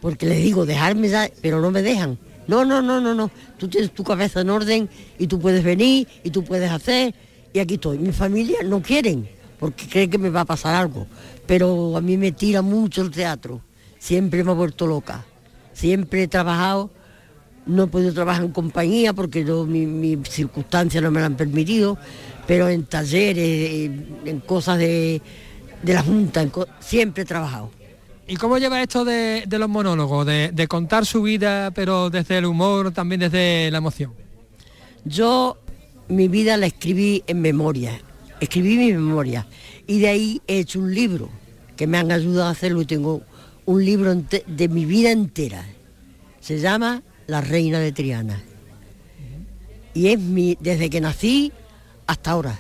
Porque les digo, dejarme ya, pero no me dejan. No, no, no, no, no. Tú tienes tu cabeza en orden y tú puedes venir y tú puedes hacer. Y aquí estoy. Mi familia no quieren porque creen que me va a pasar algo. Pero a mí me tira mucho el teatro. Siempre me ha vuelto loca. Siempre he trabajado. No he podido trabajar en compañía porque yo, mi- mis circunstancias no me lo han permitido. Pero en talleres, en, cosas de, de la Junta, co- siempre he trabajado. ¿Y cómo lleva esto de, de los monólogos, de, de contar su vida, pero desde el humor, también desde la emoción? Yo mi vida la escribí en memoria, escribí mi memoria y de ahí he hecho un libro que me han ayudado a hacerlo y tengo un libro de mi vida entera. Se llama La Reina de Triana. Y es mi, desde que nací hasta ahora.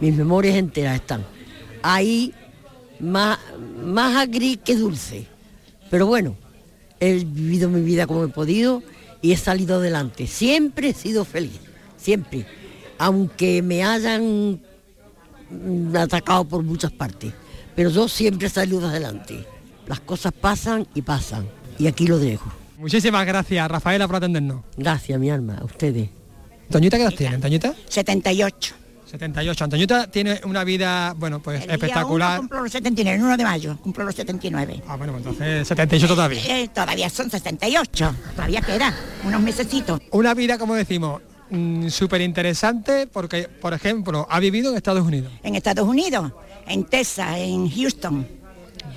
Mis memorias enteras están. Ahí más, más agri que dulce. Pero bueno, he vivido mi vida como he podido y he salido adelante. Siempre he sido feliz, siempre. Aunque me hayan mm, atacado por muchas partes. Pero yo siempre he salido adelante. Las cosas pasan y pasan. Y aquí lo dejo. Muchísimas gracias, Rafaela, por atendernos. Gracias, mi alma, a ustedes. ¿Toñita qué edad tiene, Toñita? 78. 78. Antoñita tiene una vida, bueno, pues El día espectacular. uno cumplo los 79, el 1 de mayo cumplo los 79. Ah, bueno, pues entonces 78 todavía. Eh, todavía son 68, todavía queda unos mesecitos. Una vida, como decimos, súper interesante porque, por ejemplo, ha vivido en Estados Unidos. En Estados Unidos, en Texas, en Houston.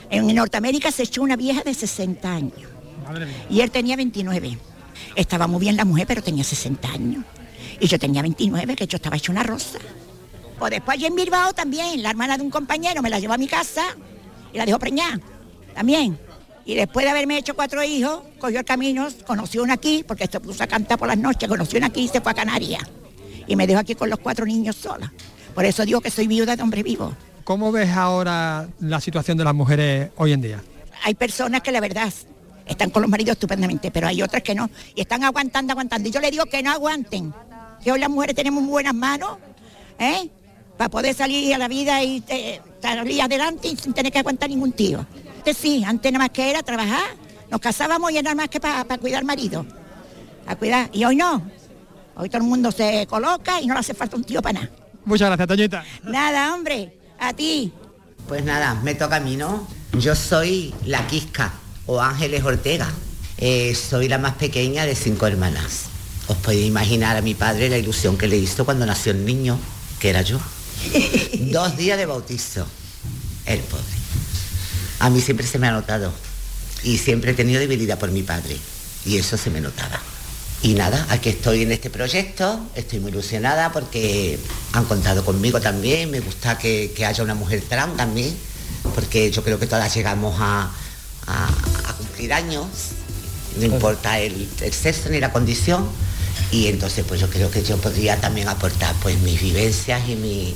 En Norteamérica se echó una vieja de 60 años. Y él tenía 29. Estaba muy bien la mujer, pero tenía 60 años. Y yo tenía 29, que yo estaba hecha una rosa. Pues después allí en Bilbao también, la hermana de un compañero me la llevó a mi casa y la dejó preñada, también. Y después de haberme hecho cuatro hijos, cogió el camino, conoció una aquí, porque se puso a cantar por las noches, conoció una aquí y se fue a Canarias. Y me dejó aquí con los cuatro niños sola. Por eso digo que soy viuda de hombre vivo. ¿Cómo ves ahora la situación de las mujeres hoy en día? Hay personas que la verdad están con los maridos estupendamente, pero hay otras que no. Y están aguantando, aguantando. Y yo le digo que no aguanten. Que hoy las mujeres tenemos muy buenas manos, ¿eh? Para poder salir a la vida y eh, salir adelante y sin tener que aguantar ningún tío. Antes sí, antes nada más que era trabajar. Nos casábamos y era nada más que para cuidar al marido. A cuidar. Y hoy no. Hoy todo el mundo se coloca y no le hace falta un tío para nada. Muchas gracias, Toñita. Nada, hombre. A ti. Pues nada, me toca a mí, ¿no? Yo soy la Quisca o Ángeles Ortega. Eh, soy la más pequeña de cinco hermanas. Os podéis imaginar a mi padre la ilusión que le hizo cuando nació el niño, que era yo. Dos días de bautizo. El pobre. A mí siempre se me ha notado. Y siempre he tenido debilidad por mi padre. Y eso se me notaba. Y nada, aquí estoy en este proyecto, estoy muy ilusionada porque han contado conmigo también, me gusta que, que haya una mujer trans también, porque yo creo que todas llegamos a, a- a cumplir años, no importa el, el sexo ni la condición, y entonces pues yo creo que yo podría también aportar pues mis vivencias y, mi,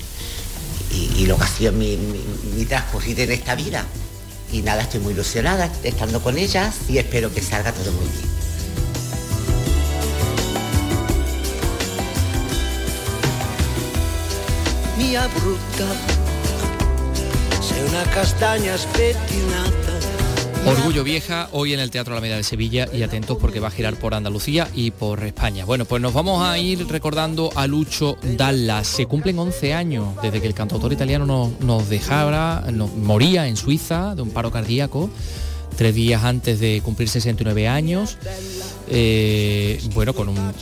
y, y lo que ha sido mi, mi, mi transcurrir en esta vida. Y nada, estoy muy ilusionada estando con ellas y espero que salga todo muy bien. mia brutta, sei una castagna spettinata. Orgullo Vieja, hoy en el Teatro Alameda de Sevilla y atentos porque va a girar por Andalucía y por España. Bueno, pues nos vamos a ir recordando a Lucho Dalla. Se cumplen 11 años desde que el cantautor italiano nos, nos dejara, nos moría en Suiza de un paro cardíaco, tres días antes de cumplir 69 años. Eh, bueno, con, un,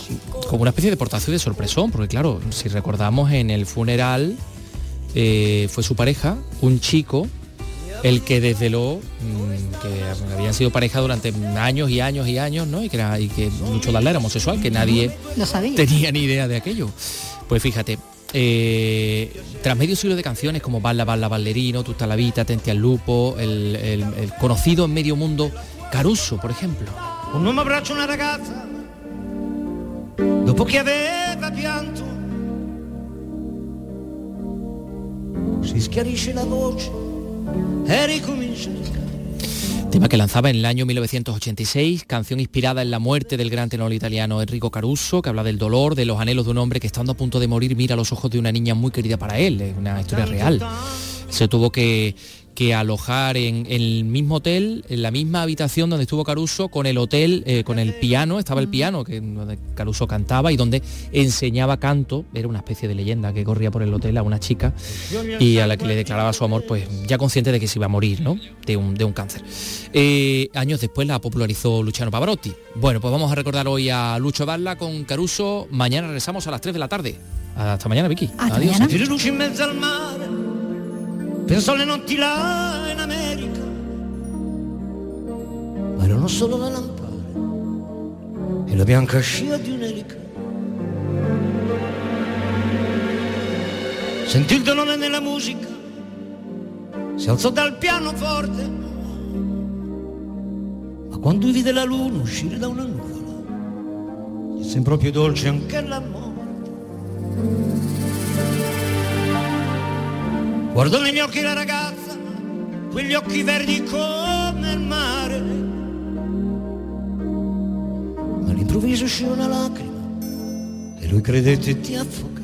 una especie de portazo y de sorpresón, porque claro, si recordamos en el funeral eh, fue su pareja, un chico, el que desde lo que habían sido pareja durante años y años y años, ¿no? Y que, era, y que Lucho Dalla era homosexual, que nadie Lo sabía. tenía ni idea de aquello. Pues fíjate, eh, tras medio siglo de canciones como Balla Balla Ballerino, Tutta la Vita, Tente al Lupo, el, el- el conocido en medio mundo Caruso, por ejemplo. Un uomo abbraccia una ragazza dopo che aveva pianto. Si schiarisce la voce. Tema que lanzaba en el año 1986, canción inspirada en la muerte del gran tenor italiano Enrico Caruso, que habla del dolor, de los anhelos de un hombre que estando a punto de morir mira los ojos de una niña muy querida para él, es una historia real. Se tuvo que, que alojar en, el mismo hotel, en la misma habitación donde estuvo Caruso, con el hotel, eh, con el piano, estaba el piano que donde Caruso cantaba y donde enseñaba canto, era una especie de leyenda que corría por el hotel a una chica y a la que le declaraba su amor, pues ya consciente de que se iba a morir, ¿no? De un, de un cáncer. Eh, años después la popularizó Luciano Pavarotti. Bueno, pues vamos a recordar hoy a Lucho Barla con Caruso. Mañana regresamos a las 3 de la tarde. Hasta mañana, Vicky. Adiós. Penso alle notti là in America, ma erano solo la lampada e la bianca scia di un'elica. Sentì il dolore nella musica, si alzò dal pianoforte, ma quando vide la luna uscire da una nuvola, gli sembrò più dolce anche la morte. Guardò negli occhi la ragazza, quegli occhi verdi come il mare. Ma all'improvviso uscì una lacrima e lui credette di affogare.